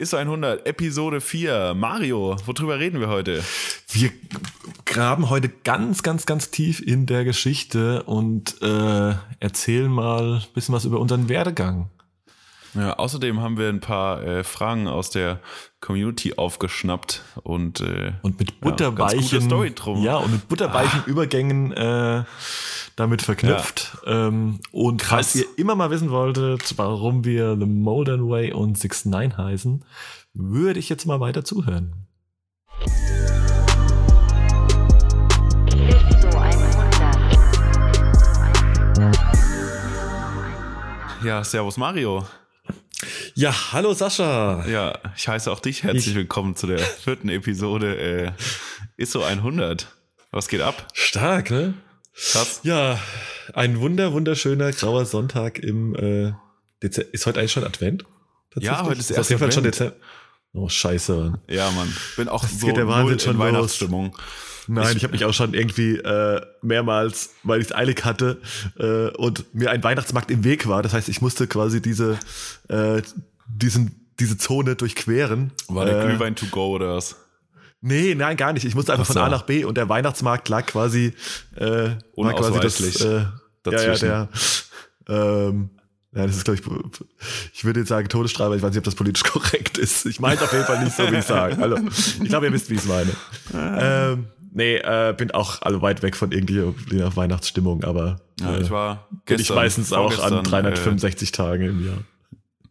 Ist 100, Episode 4. Mario, worüber reden wir heute? Wir graben heute ganz, ganz, ganz tief in der Geschichte und äh, erzählen mal ein bisschen was über unseren Werdegang. Ja, außerdem haben wir ein paar äh, Fragen aus der Community aufgeschnappt und äh, und mit butterweichen ja, ja und mit butterweichen ah. Übergängen äh, damit verknüpft. Ja. Ähm, und Krass. falls ihr immer mal wissen wolltet, warum wir The Modern Way und Six Nine heißen, würde ich jetzt mal weiter zuhören. Ja, Servus Mario. Ja, hallo Sascha. Ja, ich heiße auch dich herzlich ich. willkommen zu der vierten Episode äh, ISO 100. Was geht ab? Stark, ne? Krass. Ja, ein wunder, wunderschöner grauer Sonntag im äh, Dezember. Ist heute eigentlich schon Advent? Ja, heute ist, ist auf jeden Fall schon Dezember. Oh, scheiße. Ja, Mann. Bin auch das so geht der Wahnsinn schon in Weihnachtsstimmung. Nein, ich, ich habe mich auch schon irgendwie äh, mehrmals, weil ich es eilig hatte äh, und mir ein Weihnachtsmarkt im Weg war. Das heißt, ich musste quasi diese, äh, diesen, diese Zone durchqueren. War der äh, Glühwein to go oder was? Nee, nein, gar nicht. Ich musste einfach so. von A nach B und der Weihnachtsmarkt lag quasi, äh, war quasi das, äh, dazwischen. Ja, ja, der, ähm, ja, das ist, glaube ich, ich würde jetzt sagen Todesstrafe, ich weiß nicht, ob das politisch korrekt ist. Ich meine es auf jeden Fall nicht so, wie ich sage. Also, ich glaube, ihr wisst, wie ich es meine. Ah. ähm, nee, äh, bin auch alle weit weg von irgendeiner Weihnachtsstimmung, aber ja, ich war gestern, bin ich meistens auch an 365 äh, Tagen im Jahr.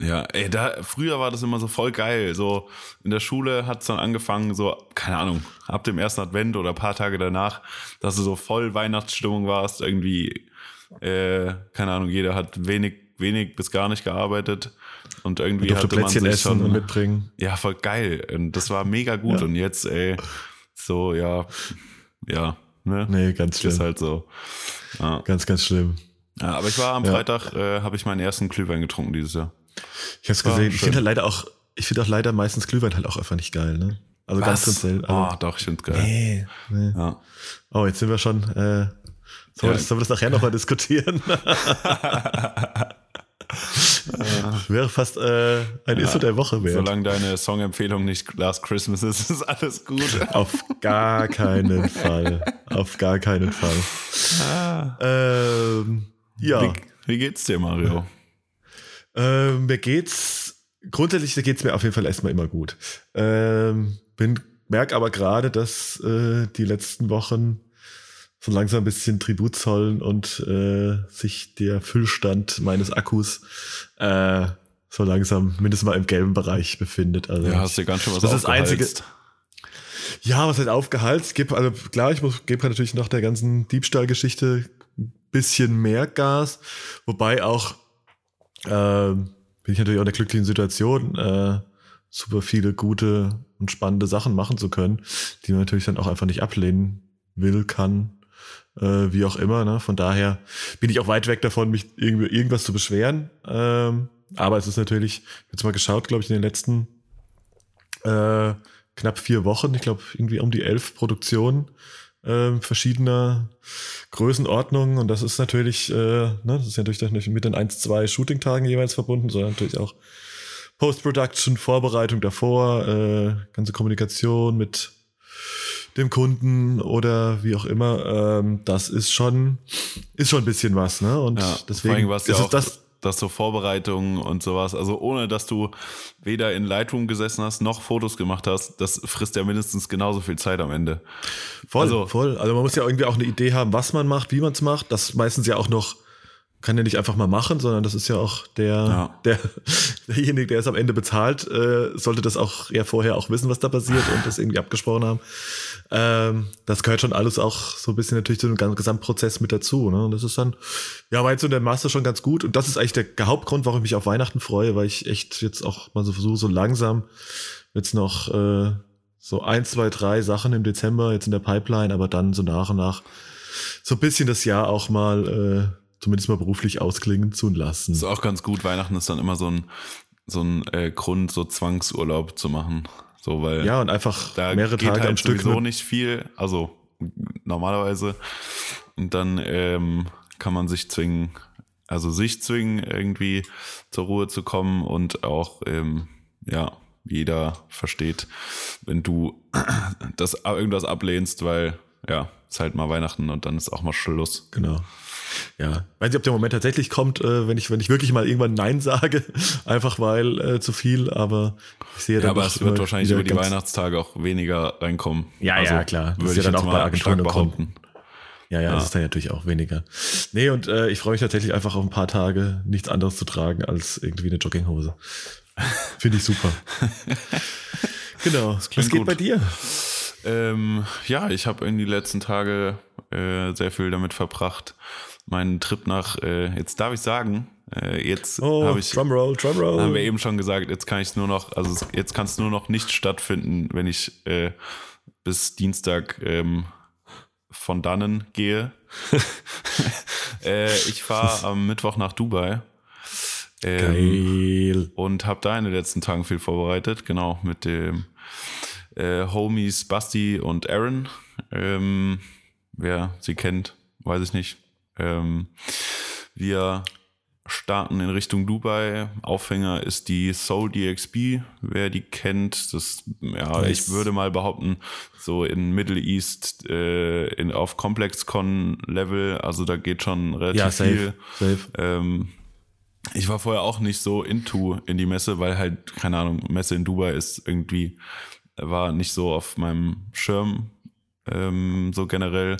Ja, ey, da, früher war das immer so voll geil. So in der Schule hat es dann angefangen, so, keine Ahnung, ab dem ersten Advent oder paar Tage danach, dass du so voll Weihnachtsstimmung warst, irgendwie, äh, keine Ahnung, jeder hat wenig, wenig bis gar nicht gearbeitet. Und irgendwie hatte man sich schon und mitbringen. Ja, voll geil. Und das war mega gut. Ja. Und jetzt, ey, so, ja, ja, ne? Nee, ganz schlimm. Ist halt so. Ja. Ganz, ganz schlimm. Ja, aber ich war am ja. Freitag, äh, habe ich meinen ersten Glühwein getrunken dieses Jahr. Ich hab's gesehen. Ich finde halt leider auch, ich finde auch leider meistens Glühwein halt auch einfach nicht geil, ne? Also Was? ganz ganz Ah, oh, doch, ich finde geil. Nee, nee. Ja. Oh, jetzt sind wir schon, äh, sollen, ja. wir, sollen wir das nachher nochmal diskutieren? Wäre fast äh, ein ja, Isso der Woche wert. Solange deine Songempfehlung nicht Last Christmas ist, ist alles gut. Auf gar keinen Fall. Auf gar keinen Fall. Ah. Ähm, ja. Wie, wie, geht's dir, Mario? Ähm, mir geht's, grundsätzlich geht's mir auf jeden Fall erstmal immer gut. Ähm, bin, merk aber gerade, dass äh, die letzten Wochen so langsam ein bisschen Tribut zollen und äh, sich der Füllstand meines Akkus äh, so langsam mindestens mal im gelben Bereich befindet. Also ja, hast du ganz schön was Das ist das Einzige. Ja, was halt aufgehalst. Gib, also klar, ich muss, gebe natürlich noch der ganzen Diebstahlgeschichte ein bisschen mehr Gas, wobei auch äh, bin ich natürlich auch in der glücklichen Situation, äh, super viele gute und spannende Sachen machen zu können, die man natürlich dann auch einfach nicht ablehnen will, kann, äh, wie auch immer. Ne? Von daher bin ich auch weit weg davon, mich irgendwie irgendwas zu beschweren. Ähm, aber es ist natürlich, jetzt mal geschaut, glaube ich, in den letzten äh, knapp vier Wochen, ich glaube irgendwie um die elf Produktionen äh, verschiedener Größenordnungen. Und das ist natürlich, äh, ne, das ist ja natürlich mit den 1, 2 Shooting-Tagen jeweils verbunden, sondern natürlich auch Post-Production, Vorbereitung davor, äh, ganze Kommunikation mit dem Kunden oder wie auch immer, ähm, das ist schon, ist schon ein bisschen was, ne? Und ja, deswegen ist ja auch das, das so Vorbereitungen und sowas, also ohne dass du weder in Lightroom gesessen hast noch Fotos gemacht hast, das frisst ja mindestens genauso viel Zeit am Ende. Voll, also, voll. Also man muss ja irgendwie auch eine Idee haben, was man macht, wie man es macht. Das meistens ja auch noch kann ja nicht einfach mal machen, sondern das ist ja auch der, ja. der derjenige, der es am Ende bezahlt, äh, sollte das auch ja vorher auch wissen, was da passiert und das irgendwie abgesprochen haben. Ähm, das gehört schon alles auch so ein bisschen natürlich zu dem Gesamtprozess mit dazu. Ne? Und das ist dann, ja, jetzt so in der Master schon ganz gut. Und das ist eigentlich der Hauptgrund, warum ich mich auf Weihnachten freue, weil ich echt jetzt auch mal so versuche, so langsam jetzt noch äh, so ein, zwei, drei Sachen im Dezember jetzt in der Pipeline, aber dann so nach und nach so ein bisschen das Jahr auch mal äh, zumindest mal beruflich ausklingen zu lassen. ist auch ganz gut. Weihnachten ist dann immer so ein, so ein äh, Grund, so Zwangsurlaub zu machen. So, weil ja, und einfach da mehrere Tage halt am Stück. sowieso nicht viel, also normalerweise. Und dann ähm, kann man sich zwingen, also sich zwingen, irgendwie zur Ruhe zu kommen und auch, ähm, ja, jeder versteht, wenn du das irgendwas ablehnst, weil ja, ist halt mal Weihnachten und dann ist auch mal Schluss. Genau. Ja, weiß nicht, ob der Moment tatsächlich kommt, äh, wenn ich wenn ich wirklich mal irgendwann Nein sage, einfach weil äh, zu viel. Aber ich sehe Ja, dann aber es wird wahrscheinlich über die Weihnachtstage auch weniger reinkommen. Ja, Also, ja, klar. Das Würde ist ja dann auch bei Agenturen behaupten. Ja, ja, Ja. das ist dann natürlich auch weniger. Nee, und äh, ich freue mich tatsächlich einfach auf ein paar Tage nichts anderes zu tragen als irgendwie eine Jogginghose. Finde ich super. genau. Was klingt geht gut. bei dir? Ähm, ja, ich habe in die letzten Tage äh, sehr viel damit verbracht. Meinen Trip nach, äh, jetzt darf ich sagen, äh, jetzt Oh, habe ich, Drumroll, Drumroll. haben wir eben schon gesagt, jetzt kann ich nur noch, also es- jetzt kann es nur noch nicht stattfinden, wenn ich äh, bis Dienstag ähm, von dannen gehe. äh, ich fahre am Mittwoch nach Dubai. Ähm, Geil. und habe da in den letzten Tagen viel vorbereitet, genau, mit dem äh, Homies Basti und Aaron. Ähm, wer sie kennt, weiß ich nicht. Ähm, wir starten in Richtung Dubai. Aufhänger ist die Soul DXB, wer die kennt. Das, ja, Nice. ich würde mal behaupten, so in Middle East äh, in, auf ComplexCon-Level, also da geht schon relativ Ja, viel. safe. Safe. Ähm, ich war vorher auch nicht so into in die Messe, weil halt, keine Ahnung, Messe in Dubai ist irgendwie, war nicht so auf meinem Schirm, ähm, so generell.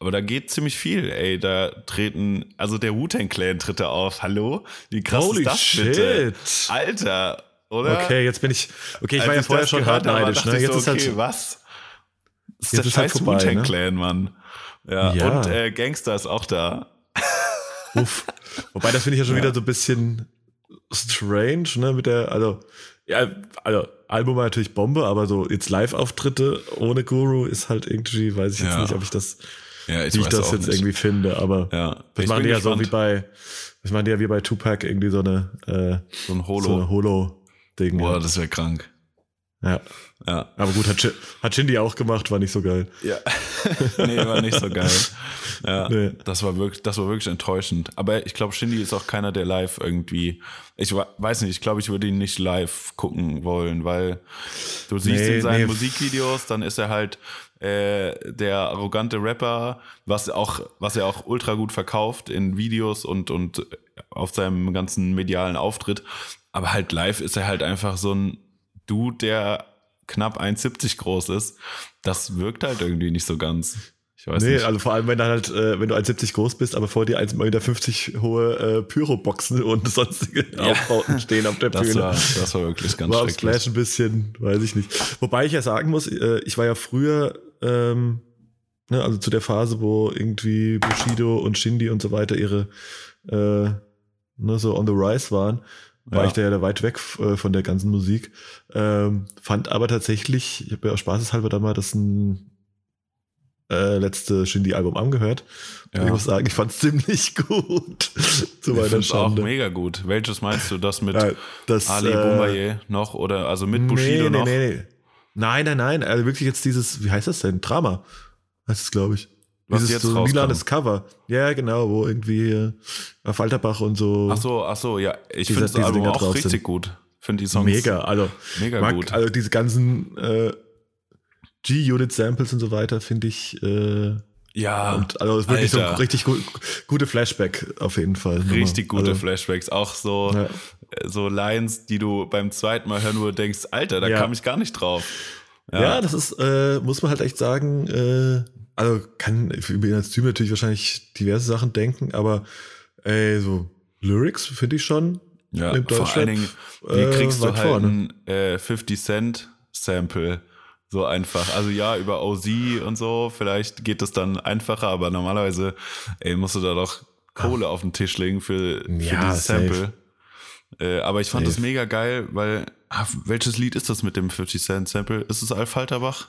Aber da geht ziemlich viel, ey. Da treten, also der Wu-Tang Clan tritt da auf. Hallo? Wie krass Holy ist das bitte? shit. Alter, oder? Okay, jetzt bin ich. Okay, ich Als war ja vorher schon hart neidisch. Ne? Jetzt so, ist halt. okay, was? Das ist Jetzt der ist halt scheiß vorbei, Wu-Tang ne? Clan, Mann. Ja, Ja. und äh, Gangster ist auch da. Uff. Wobei, das finde ich ja schon Ja. wieder so ein bisschen strange, ne, mit der, also, ja, also, Album war natürlich Bombe, aber so jetzt Live-Auftritte ohne Guru ist halt irgendwie, weiß ich jetzt Ja. nicht, ob ich das, Ja, ich wie ich das jetzt nicht. irgendwie finde, aber Ja, das ich machen die ja so wie bei, das machen die ja wie bei Tupac irgendwie so eine, äh, so ein Holo. so eine Holo-Ding. Boah, ja. das wäre krank. ja. Ja. Aber gut, hat, hat Shindy auch gemacht, war nicht so geil. Ja. nee, war nicht so geil. Ja, Nee. das war wirklich, das war wirklich enttäuschend. Aber ich glaube, Shindy ist auch keiner, der live irgendwie, ich weiß nicht, ich glaube, ich würde ihn nicht live gucken wollen, weil du siehst Nee, in seinen nee. Musikvideos, dann ist er halt äh, der arrogante Rapper, was auch, was er auch ultra gut verkauft in Videos und, und auf seinem ganzen medialen Auftritt. Aber halt live ist er halt einfach so ein Dude, der knapp 1,70 groß ist. Das wirkt halt irgendwie nicht so ganz. Ich weiß Nee, nicht. also vor allem, wenn du halt, äh, wenn du 1,70 groß bist, aber vor dir 1,50 Meter hohe äh, Pyroboxen und sonstige Aufbauten stehen auf der Das Bühne. war, das war wirklich ganz war schrecklich. Splash ein bisschen, weiß ich nicht. Wobei ich ja sagen muss, äh, ich war ja früher, ähm, ne, also zu der Phase, wo irgendwie Bushido und Shindy und so weiter ihre äh, ne, so on the rise waren, war Ja. ich da ja da weit weg äh, von der ganzen Musik. Ähm, fand aber tatsächlich, ich habe ja auch spaßeshalber da mal das ein äh, letzte Shindy-Album angehört. Ja. ich muss sagen, ich fand es ziemlich gut. zu Ich es auch mega gut. Welches meinst du? Das mit Ja, das, Ali äh, Boumaier noch oder also mit Bushido nee, noch? Nee, nee, nee. Nein, nein, nein. Also wirklich jetzt dieses, wie heißt das denn? Drama. Heißt es, glaube ich. Was dieses jetzt so lilanes Cover. Ja, genau, wo irgendwie auf Walterbach und so. Ach so, ach so, ja. Ich finde das Album Dinger auch richtig sind. gut. Finde die Songs mega. Also, mega mag, gut. also diese ganzen äh, G-Unit-Samples und so weiter finde ich. Äh, ja, und also es ist wirklich so Alter. richtig gut, gute Flashback auf jeden Fall. richtig gute also, Flashbacks. Auch so, Ja. äh, so Lines, die du beim zweiten Mal hören, wo du denkst, Alter, da Ja. kam ich gar nicht drauf. Ja, das ist, äh, muss man halt echt sagen, äh, also kann ich bin als Typ natürlich wahrscheinlich diverse Sachen denken, aber ey, so Lyrics finde ich schon. Ja, vor allen Dingen, wie äh, kriegst du weit halt vorne. ein äh, 50 Cent Sample so einfach? Also ja, über OZ und so, vielleicht geht das dann einfacher, aber normalerweise, ey, musst du da doch Kohle auf den Tisch legen für, für Ja, dieses. Sample. Äh, aber ich fand Safe. das mega geil, weil, ah, welches Lied ist das mit dem 50 Cent Sample? Ist es Alf Falterbach?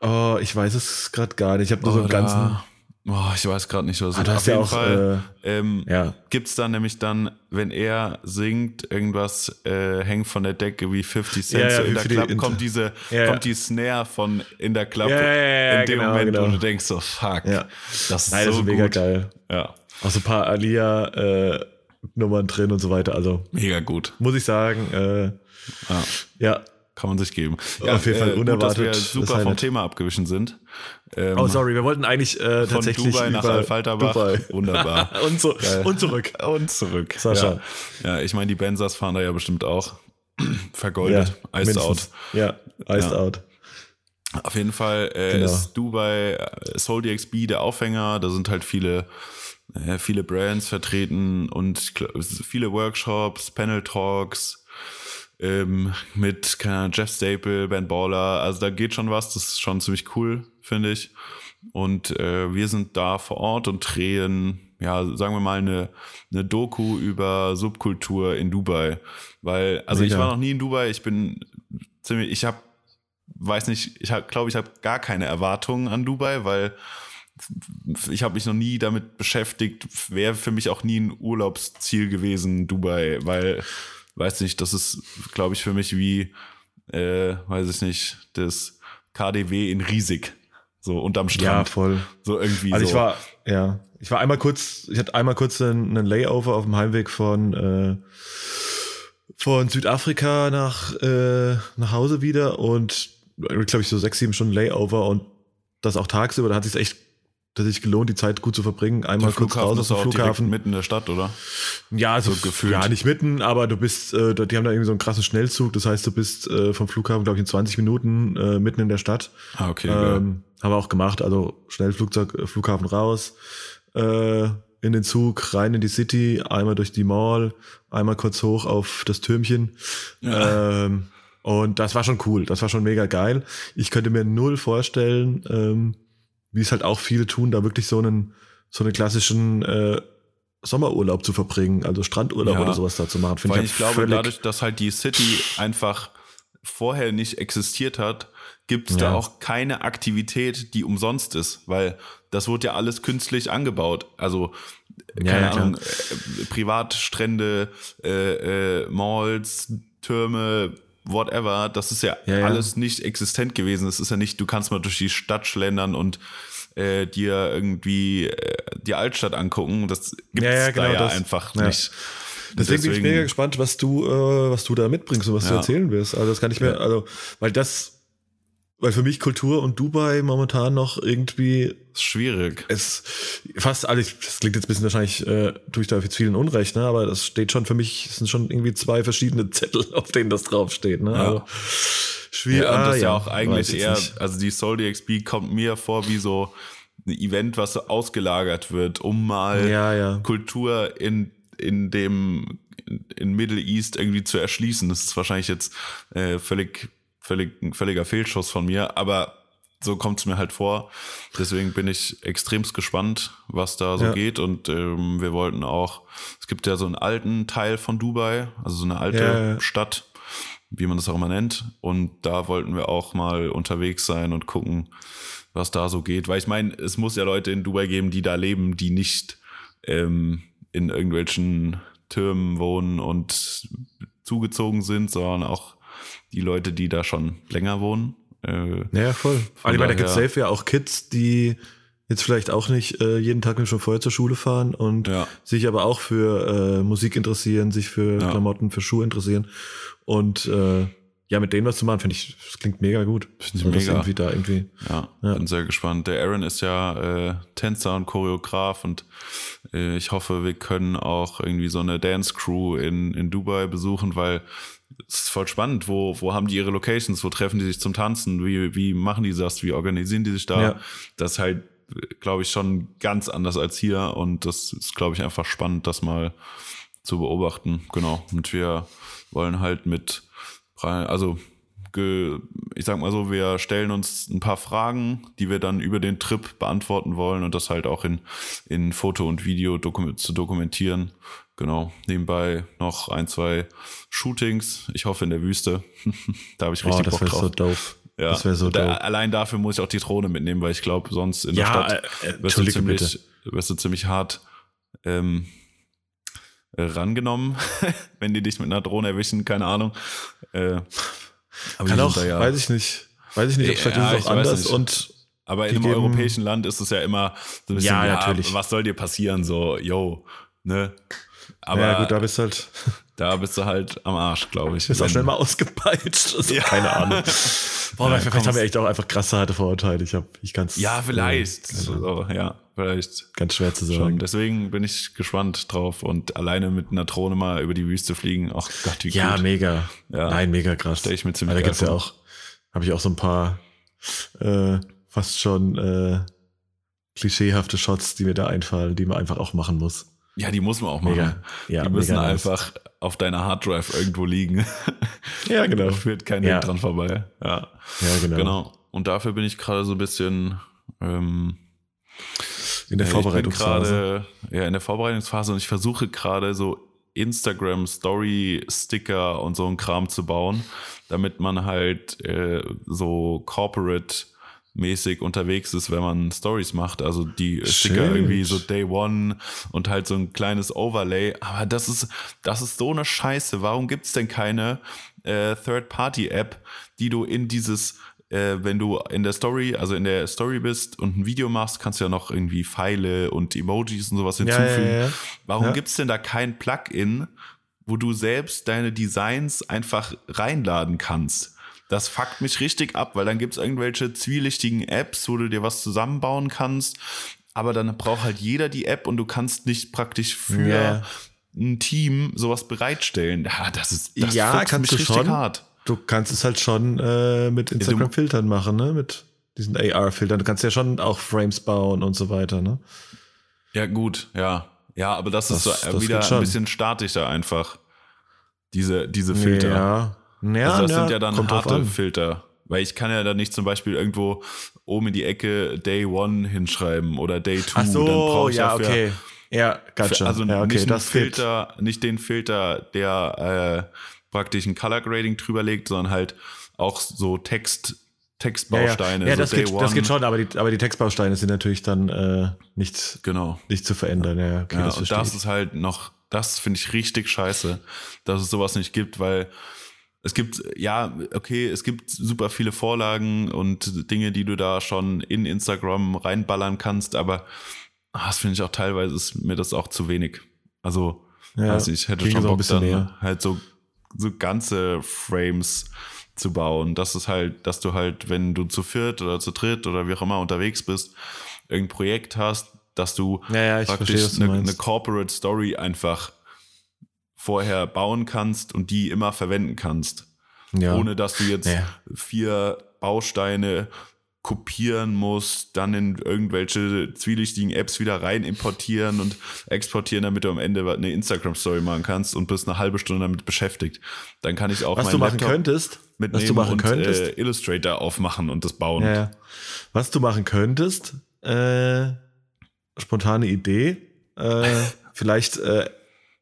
Oh, ich weiß es gerade gar nicht. Ich habe nur so einen ganzen. Oh, ich weiß gerade nicht, was Ah, es du ist. hast Auf ja jeden auch, Fall ähm, Ja. gibt's dann nämlich dann, wenn er singt, irgendwas äh, hängt von der Decke wie 50 Cent Ja, ja, so in der die Club, Inter- kommt diese, Ja, ja. kommt die Snare von in der Club Ja, ja, ja, in dem genau, Moment, genau. wo du denkst so, fuck, Ja. das ist Nein, so das ist mega gut. geil. Ja, Auch so ein paar Alia-Nummern drin und so weiter. Also mega gut. muss ich sagen, äh, Ja. Kann man sich geben. Ja, Auf jeden Fall unerwartet. Gut, dass wir super vom Thema abgewichen sind. Ähm, oh, sorry, wir wollten eigentlich äh, tatsächlich Dubai nach Alfalterbach. Dubai. Wunderbar. und, so, und zurück. Und zurück. Sascha. Ja, ja ich meine, die Benzas fahren da ja bestimmt auch vergoldet. Ja, iced out. Ja, iced ja. out. Auf jeden Fall äh, genau. ist Dubai äh, Soul DXB der Aufhänger. Da sind halt viele, äh, viele Brands vertreten und viele Workshops, Panel Talks ähm, mit keine Jeff Staple, Ben Baller. Also da geht schon was. Das ist schon ziemlich cool, finde ich. Und äh, wir sind da vor Ort und drehen, ja, sagen wir mal, eine, eine Doku über Subkultur in Dubai. Weil, also Mega. ich war noch nie in Dubai, ich bin ziemlich, ich habe weiß nicht, ich glaube, ich habe gar keine Erwartungen an Dubai, weil ich habe mich noch nie damit beschäftigt, wäre für mich auch nie ein Urlaubsziel gewesen, Dubai, weil, weiß nicht, das ist, glaube ich, für mich wie, äh, weiß ich nicht, das KDW in riesig. So unterm Strand. Ja, voll. So irgendwie. Also so. ich war, ja, ich war einmal kurz, ich hatte einmal kurz einen, einen Layover auf dem Heimweg von, äh, von Südafrika nach, äh, nach Hause wieder und glaube ich, so sechs, sieben Stunden Layover und das auch tagsüber, da hat sich echt tatsächlich gelohnt, die Zeit gut zu verbringen. Einmal kurz raus aus dem Flughafen. Mitten in der Stadt, oder? Ja, also so gefühlt. Ja, nicht mitten, aber du bist, äh, die haben da irgendwie so einen krassen Schnellzug. Das heißt, du bist äh, vom Flughafen, glaube ich, in 20 Minuten äh, mitten in der Stadt. Ah, okay. Ähm, haben wir auch gemacht. Also schnell Flugzeug, äh, Flughafen raus, äh, in den Zug, rein in die City, einmal durch die Mall, einmal kurz hoch auf das Türmchen. Ja. Ähm, und das war schon cool, das war schon mega geil. Ich könnte mir null vorstellen, ähm, wie es halt auch viele tun, da wirklich so einen, so einen klassischen äh, Sommerurlaub zu verbringen, also Strandurlaub ja, oder sowas da zu machen. Weil ich, halt ich glaube, dadurch, dass halt die City einfach vorher nicht existiert hat, gibt es ja. da auch keine Aktivität, die umsonst ist, weil das wurde ja alles künstlich angebaut. Also, keine ja, Ahnung, äh, Privatstrände, äh, äh, Malls, Türme, whatever, das ist ja, ja, ja, alles nicht existent gewesen. Es ist ja nicht, du kannst mal durch die Stadt schlendern und äh, dir irgendwie äh, die Altstadt angucken. Das gibt es ja, genau da ja das. einfach nicht. Deswegen, Deswegen, bin ich mega gespannt, was du, äh, was du da mitbringst und was du erzählen wirst. Also das kann ich mir, also, weil das weil für mich Kultur und Dubai momentan noch irgendwie schwierig. Es fast alles, das klingt jetzt ein bisschen wahrscheinlich, äh, tue ich da jetzt vielen Unrecht, ne? aber das steht schon für mich, es sind schon irgendwie zwei verschiedene Zettel, auf denen das draufsteht. Ne? Ja. Also, schwierig. Ja, und das ah, ist ja auch eigentlich eher, nicht. also die Soul DXB kommt mir vor wie so ein Event, was so ausgelagert wird, um mal ja, ja. Kultur in, in dem in Middle East irgendwie zu erschließen. Das ist wahrscheinlich jetzt äh, völlig völlig, völliger Fehlschuss von mir, aber so kommt es mir halt vor. Deswegen bin ich extremst gespannt, was da so ja. geht. Und ähm, wir wollten auch, es gibt ja so einen alten Teil von Dubai, also so eine alte ja. Stadt, wie man das auch immer nennt. Und da wollten wir auch mal unterwegs sein und gucken, was da so geht. Weil ich meine, es muss ja Leute in Dubai geben, die da leben, die nicht ähm, in irgendwelchen Türmen wohnen und zugezogen sind, sondern auch die Leute, die da schon länger wohnen. Äh, ja, voll. Vor allem, da gibt es safe ja auch Kids, die jetzt vielleicht auch nicht äh, jeden Tag schon vorher zur Schule fahren und ja. sich aber auch für äh, Musik interessieren, sich für ja. Klamotten, für Schuhe interessieren. Und äh, ja, mit denen was zu machen, finde ich, das klingt mega gut. Finde ich mega. Irgendwie da irgendwie. Ja, ja, bin sehr gespannt. Der Aaron ist ja äh, Tänzer und Choreograf und äh, ich hoffe, wir können auch irgendwie so eine Dance Crew in, in Dubai besuchen, weil ist voll spannend. Wo, wo haben die ihre Locations? Wo treffen die sich zum Tanzen? Wie, wie machen die das? Wie organisieren die sich da? Ja. Das ist halt, glaube ich, schon ganz anders als hier. Und das ist, glaube ich, einfach spannend, das mal zu beobachten. Genau. Und wir wollen halt mit, also ich sag mal so, wir stellen uns ein paar Fragen, die wir dann über den Trip beantworten wollen und das halt auch in, in Foto und Video dokument, zu dokumentieren. Genau. Nebenbei noch ein, zwei Shootings. Ich hoffe in der Wüste. da habe ich richtig oh, das Bock drauf. So dope. Ja, das wäre so da, dope. Allein dafür muss ich auch die Drohne mitnehmen, weil ich glaube, sonst in der ja, Stadt äh, äh, wirst, du ziemlich, wirst du ziemlich hart ähm, äh, rangenommen, wenn die dich mit einer Drohne erwischen, keine Ahnung. Äh, aber Kann auch, ja, weiß ich nicht. Weiß ich nicht, ob vielleicht ja, ist es auch anders und aber in einem geben, europäischen Land ist es ja immer so ein bisschen, ja, ja, natürlich. was soll dir passieren? So, yo, ne? Aber ja, gut, da bist du halt, da bist du halt am Arsch, glaube ich. bist auch schnell mal ausgepeitscht. Also, Keine Ahnung. Boah, Ja, vielleicht haben wir echt auch einfach krasse harte Vorurteile. Ich, hab, ich kann's, Ja, vielleicht. Ahnung. so, ja, vielleicht. Ganz schwer zu Schon. sagen. Deswegen bin ich gespannt drauf und alleine mit einer Drohne mal über die Wüste fliegen. Ach Gott, wie Ja, gut. mega. Ja. Nein, mega krass. Stell ich mir ziemlich Weil da gibt's ja auch, habe ich auch so ein paar äh, fast schon äh, klischeehafte Shots, die mir da einfallen, die man einfach auch machen muss. Ja, die muss man auch machen. Mega. Ja, die müssen mega nice. einfach auf deiner Harddrive irgendwo liegen. Ja, genau. Da führt kein Ja. Weg dran vorbei. Ja, Ja, genau. genau. Und dafür bin ich gerade so ein bisschen ähm, In der bin Vorbereitungsphase. ja, in der Vorbereitungsphase und ich versuche gerade so Instagram Story Sticker und so ein Kram zu bauen, damit man halt äh, so corporate mäßig unterwegs ist, wenn man Stories macht. Also die Sticker irgendwie so Day One und halt so ein kleines Overlay. Aber das ist, das ist so eine Scheiße. Warum gibt's denn keine äh, Third-Party-App, die du in dieses äh, wenn du in der Story, also in der Story bist und ein Video machst, kannst du ja noch irgendwie Pfeile und Emojis und sowas hinzufügen. ja, ja. Warum Ja. gibt's denn da kein Plugin, wo du selbst deine Designs einfach reinladen kannst? Das fuckt mich richtig ab, weil dann gibt's irgendwelche zwielichtigen Apps, wo du dir was zusammenbauen kannst. Aber dann braucht halt jeder die App und du kannst nicht praktisch für Ja. ein Team sowas bereitstellen. Ja, das ist das Ja, kannst mich du richtig schon. hart. Du kannst es halt schon äh, mit Instagram-Filtern machen, ne? Mit diesen AR-Filtern. Du kannst ja schon auch Frames bauen und so weiter, ne? Ja, gut, ja. Ja, aber das, ist Das- so äh, das wieder ein bisschen statischer einfach. Diese, diese Filter. Ja. Ja, also das ja, sind ja dann harte. Filter. Weil ich kann ja dann nicht zum Beispiel irgendwo oben in die Ecke Day One hinschreiben oder Day Two. Ach so, dann brauche ich ja, dafür- okay. Ja, gotcha. Also ja, okay, nicht, das. Filter, nicht den Filter, der äh, praktisch ein Color Grading drüber legt, sondern halt auch so Text, Ja, ja. Textbausteine. Ja, so das, geht, das geht schon, aber die, aber die Textbausteine sind natürlich dann äh, nicht, Genau. nicht zu verändern. Ja, okay, Ja, das das ist halt noch, das finde ich richtig scheiße, dass es sowas nicht gibt, weil es gibt, ja, okay, es gibt super viele Vorlagen und Dinge, die du da schon in Instagram reinballern kannst, aber ah, das finde ich auch teilweise ist mir das auch zu wenig. Also, Ja, weiß nicht, ich hätte schon so ein Bock bisschen dann mehr. halt so, so ganze Frames zu bauen. Das ist halt, dass du halt, wenn du zu viert oder zu dritt oder wie auch immer unterwegs bist, irgendein Projekt hast, dass du Ja, ja, praktisch verstehe, eine, eine Corporate Story einfach vorher bauen kannst und die immer verwenden kannst. Ja. Ohne dass du jetzt Ja. vier Bausteine kopieren musst, dann in irgendwelche zwielichtigen Apps wieder rein importieren und exportieren, damit du am Ende eine Instagram-Story machen kannst und bist eine halbe Stunde damit beschäftigt. Dann kann ich auch was du machen Laptop könntest, mitnehmen was du machen und könntest, äh, Illustrator aufmachen und das bauen. ja. was du machen könntest, äh, spontane Idee, äh, vielleicht äh,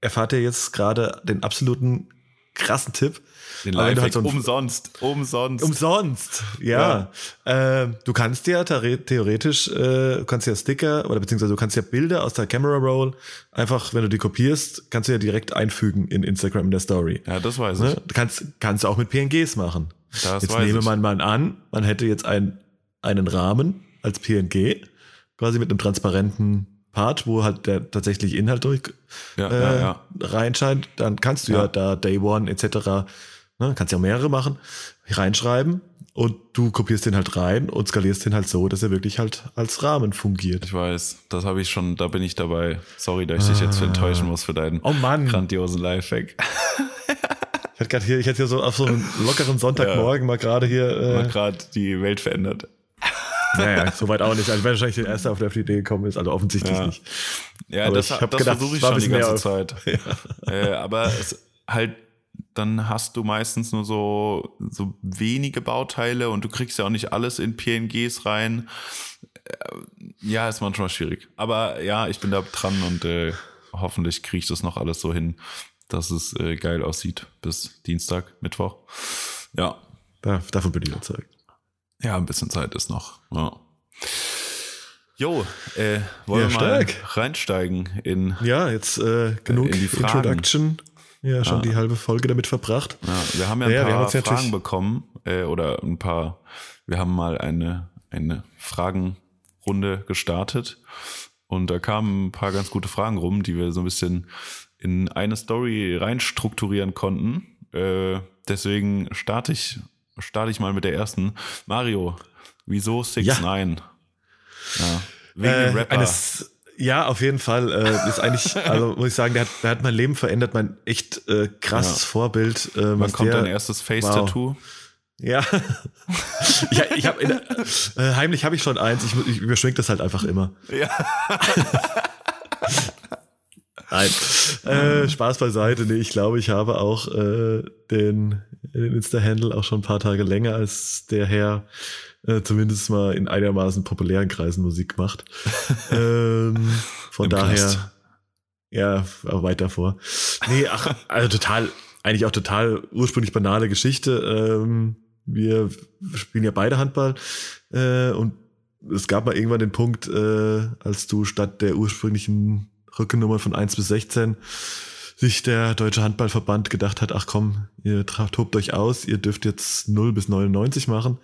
erfahrt ihr jetzt gerade den absoluten krassen Tipp. Den Lifehack halt so umsonst, umsonst. Umsonst, ja. Äh, du kannst ja theore- theoretisch, äh, du kannst ja Sticker oder beziehungsweise du kannst ja Bilder aus der Camera Roll einfach, wenn du die kopierst, kannst du ja direkt einfügen in Instagram in der Story. ja, das weiß ich. Ne? Du kannst, kannst du auch mit PNGs machen. Das jetzt nehme ich. man mal an, man hätte jetzt ein, einen Rahmen als PNG, quasi mit einem transparenten Part, wo halt der tatsächlich Inhalt durch Ja, äh, ja, ja. reinscheint, dann kannst du ja, da Day One etc. Ne, kannst ja auch mehrere machen, reinschreiben und du kopierst den halt rein und skalierst den halt so, dass er wirklich halt als Rahmen fungiert. Ich weiß, das habe ich schon, da bin ich dabei. Sorry, dass ich dich jetzt enttäuschen muss für deinen Oh Mann. grandiosen Lifehack. Ich hätte gerade hier, ich hätte hier so auf so einen lockeren Sonntagmorgen mal gerade hier. Mal Äh, gerade die Welt verändert. Naja, soweit auch nicht. Also wahrscheinlich der Erste, auf der auf die Idee gekommen ist, also offensichtlich Ja. nicht. Ja, Aber das, ich das gedacht, versuche ich schon die ganze Zeit. Äh, aber es halt, dann hast du meistens nur so, so wenige Bauteile und du kriegst ja auch nicht alles in PNGs rein. Äh, Ja, ist manchmal schwierig. Aber ja, ich bin da dran und äh, hoffentlich kriege ich das noch alles so hin, dass es äh, geil aussieht bis Dienstag, Mittwoch. Ja, Da, davon bin ich überzeugt. Ja, ein bisschen Zeit ist noch. Ja. Jo, äh, wollen Ja, wir mal stark. reinsteigen in Ja, jetzt äh, genug In die Fragen. Introduction. Ja, schon die halbe Folge damit verbracht. Ja, wir haben ja ein Ja, haben paar ja Fragen bekommen äh, oder ein paar. Wir haben mal eine, eine Fragenrunde gestartet und da kamen ein paar ganz gute Fragen rum, die wir so ein bisschen in eine Story reinstrukturieren konnten. Äh, deswegen starte ich, starte ich mal mit der ersten. Mario, wieso 6 Ja. 9 Ja. Wegen Äh, Rapper. eines, ja, auf jeden Fall. Äh, ist eigentlich, also muss ich sagen, der hat, der hat mein Leben verändert, mein echt äh, krasses Ja. Vorbild. Äh, Wann was kommt der, dein erstes Face-Tattoo? Ja. ich ich habe äh, heimlich habe ich schon eins. Ich, ich überschwing das halt einfach immer. Ja. Nein. Äh, Spaß beiseite. Nee, ich glaube, ich habe auch äh, den, den Insta-Handle auch schon ein paar Tage länger als der Herr äh, zumindest mal in einigermaßen populären Kreisen Musik macht. ähm, von Im daher, Knast. ja, auch weit davor. Nee, ach, also total, eigentlich auch total ursprünglich banale Geschichte. Ähm, wir spielen ja beide Handball äh, und es gab mal irgendwann den Punkt, äh, als du statt der ursprünglichen Rückennummer von 1 bis 16 sich der Deutsche Handballverband gedacht hat, ach komm, ihr tobt euch aus, ihr dürft jetzt 0 bis 99 machen.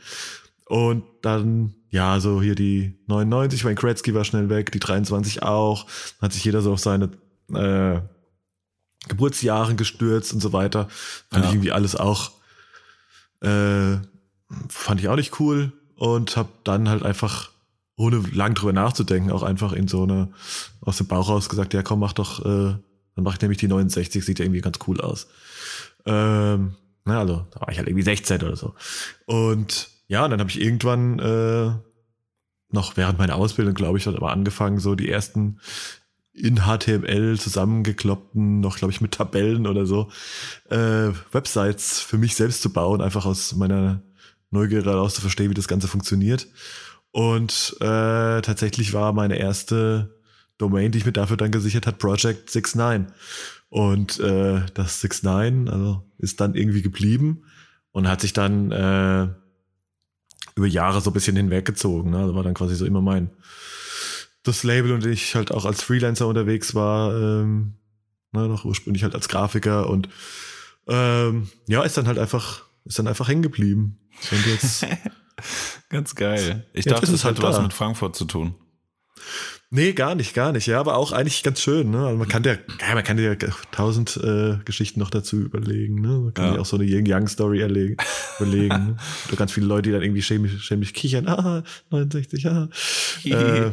Und dann, ja, so hier die 99, Wayne Gretzky war schnell weg, die 23 auch. Hat sich jeder so auf seine äh, Geburtsjahren gestürzt und so weiter. Fand Ja. ich irgendwie alles auch, äh, fand ich auch nicht cool und habe dann halt einfach, ohne lang drüber nachzudenken, auch einfach in so eine, aus dem Bauch raus gesagt, ja komm, mach doch, äh, dann mach ich nämlich die 69, sieht ja irgendwie ganz cool aus. Ähm, na, also, da war ich halt irgendwie 16 oder so. Und ja, und dann habe ich irgendwann äh, noch während meiner Ausbildung, glaube ich, hat aber angefangen, so die ersten in HTML zusammengekloppten, noch, glaube ich, mit Tabellen oder so, äh, Websites für mich selbst zu bauen, einfach aus meiner Neugier daraus zu verstehen, wie das Ganze funktioniert. Und äh, tatsächlich war meine erste Domain, die ich mir dafür dann gesichert hat, Project 69. Und äh, das 69 also ist dann irgendwie geblieben und hat sich dann äh, über Jahre so ein bisschen hinweggezogen. Ne? Also war dann quasi so immer mein das Label und ich halt auch als Freelancer unterwegs war, ähm, ne, noch ursprünglich halt als Grafiker und ähm, ja, ist dann halt einfach, ist dann einfach hängen geblieben. Und jetzt, Ganz geil. Ich Jetzt dachte, das es halt hat was da. mit Frankfurt zu tun. nee, gar nicht, gar nicht. Ja, aber auch eigentlich ganz schön. Ne? Also man kann ja, ja, man kann ja tausend äh, Geschichten noch dazu überlegen. Ne? Man kann Ja. ja. auch so eine Yin-Yang-Story erlegen, überlegen. ne? Oder ganz viele Leute, die dann irgendwie schämlich, schämlich kichern. Ah, 69, ah. äh, ja.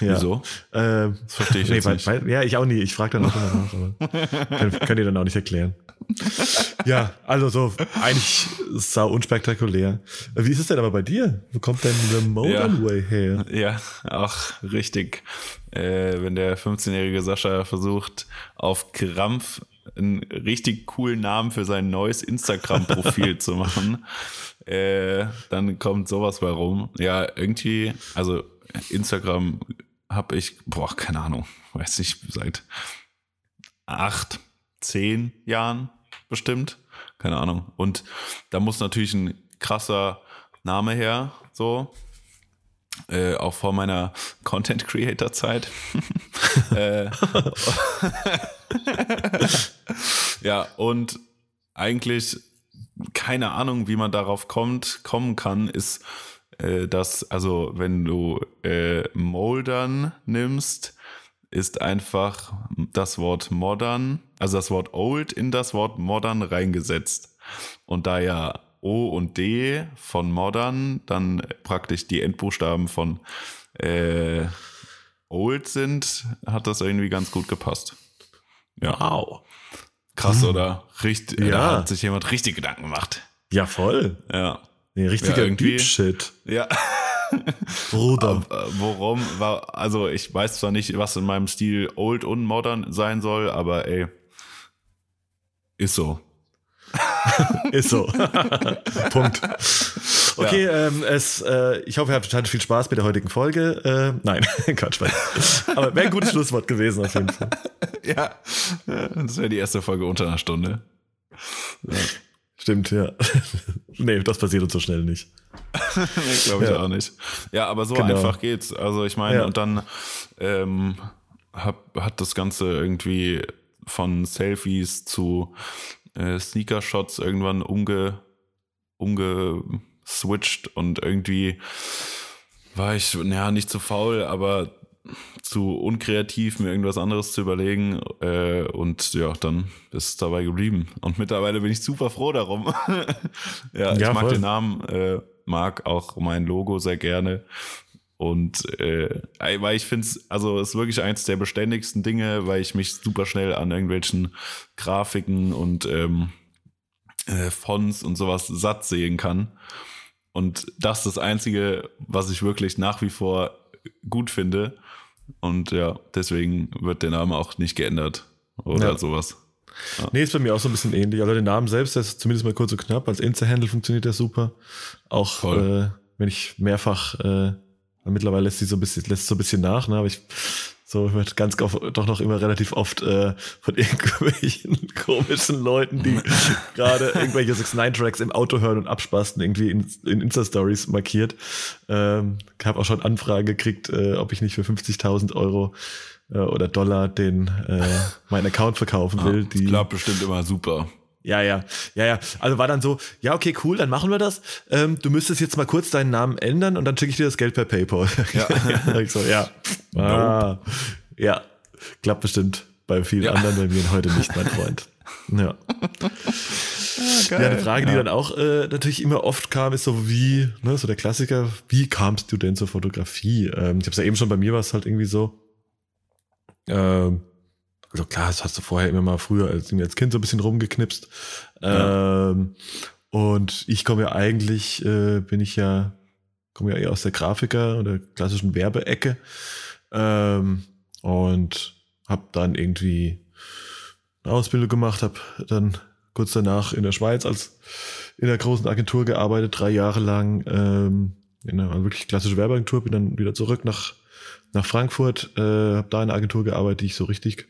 Wieso? Äh, Das verstehe ich nee, jetzt weil, nicht. weil, ja, ich auch nie. Ich frage dann auch immer nach, aber kann, kann ihr dann auch nicht erklären. Ja, also so eigentlich sau unspektakulär. Äh, Wie ist es denn aber bei dir? Wo kommt denn The Modern Ja. Way her? Ja, ach, richtig. Äh, wenn der 15-jährige Sascha versucht, auf Krampf einen richtig coolen Namen für sein neues Instagram-Profil zu machen, äh, dann kommt sowas bei rum. Ja, irgendwie, also Instagram habe ich, boah, keine Ahnung, weiß nicht, seit acht, zehn Jahren bestimmt. Keine Ahnung. Und da muss natürlich ein krasser Name her, so äh, auch vor meiner Content Creator Zeit. äh, ja, und eigentlich keine Ahnung, wie man darauf kommt, kommen kann, ist, äh, dass, also wenn du äh, Moldern nimmst, ist einfach das Wort modern, also das Wort old in das Wort modern reingesetzt. Und da ja O und D von modern dann praktisch die Endbuchstaben von äh, old sind, hat das irgendwie ganz gut gepasst. Ja, Wow. krass, oder? Richtig, Ja. Da hat sich jemand richtig Gedanken gemacht. Ja, voll. Ja. Nee, richtiger Ja, irgendwie- Deep Shit. Ja. Bruder. Äh, Worum war, also ich weiß zwar nicht, was in meinem Stil old und modern sein soll, aber ey, ist so. Ist so. Punkt. Okay, ähm, es, äh, ich hoffe, ihr hattet viel Spaß mit der heutigen Folge. Äh, nein, Quatsch. Aber wäre ein gutes Schlusswort gewesen auf jeden Fall. Ja, das wäre die erste Folge unter einer Stunde. Stimmt, ja. nee, das passiert uns so schnell nicht. nee, glaube ich Ja. auch nicht. Ja, aber so Genau. einfach geht's. Also ich meine, Ja. und dann ähm, hab, hat das Ganze irgendwie von Selfies zu äh, Sneaker-Shots irgendwann umge, umgeswitcht und irgendwie war ich, naja, nicht zu faul, aber zu unkreativ, mir irgendwas anderes zu überlegen. Äh, und ja, dann ist es dabei geblieben. Und mittlerweile bin ich super froh darum. ja, ich Ja, mag voll. den Namen, äh, mag auch mein Logo sehr gerne. Und äh, weil ich finde es, also es ist wirklich eins der beständigsten Dinge, weil ich mich super schnell an irgendwelchen Grafiken und ähm, äh, Fonts und sowas satt sehen kann. Und das ist das Einzige, was ich wirklich nach wie vor gut finde. Und ja, deswegen wird der Name auch nicht geändert oder Ja. sowas. Nee, ist bei mir auch so ein bisschen ähnlich. Also der Name selbst, der ist zumindest mal kurz und knapp. Als Insta-Handle funktioniert der super. Auch äh, wenn ich mehrfach, äh, mittlerweile lässt sie so ein bisschen, lässt so ein bisschen nach, ne? aber ich so wird ganz oft, doch noch immer relativ oft äh, von irgendwelchen komischen Leuten, die gerade irgendwelche 6-9-Tracks im Auto hören und abspasten, irgendwie in, in Insta-Stories markiert. Ähm, ich habe auch schon Anfragen gekriegt, äh, ob ich nicht für 50.000 Euro äh, oder Dollar den äh, meinen Account verkaufen will. Ja, die, klappt bestimmt immer super. Ja, ja, ja, ja. Also war dann so, ja, okay, cool, dann machen wir das. Ähm, du müsstest jetzt mal kurz deinen Namen ändern und dann schicke ich dir das Geld per PayPal. Ja. ja. ich so, ja. Ah, ja, klappt bestimmt bei vielen Ja. anderen, bei mir heute nicht, mein Freund. Ja. Ja, eine Frage, die Ja. dann auch äh, natürlich immer oft kam, ist so wie, ne, so der Klassiker, wie kamst du denn zur Fotografie? Ähm, ich habe es ja eben schon, bei mir war es halt irgendwie so, ähm, also klar, das hast du vorher immer mal früher als, als Kind so ein bisschen rumgeknipst. Ähm, und ich komme ja eigentlich, äh, bin ich ja, komme ja eher aus der Grafiker oder klassischen Werbeecke. Ähm, und habe dann irgendwie eine Ausbildung gemacht, habe dann kurz danach in der Schweiz als in einer großen Agentur gearbeitet, drei Jahre lang ähm, in einer wirklich klassische Werbeagentur, bin dann wieder zurück nach, nach Frankfurt, äh, habe da in einer Agentur gearbeitet, die ich so richtig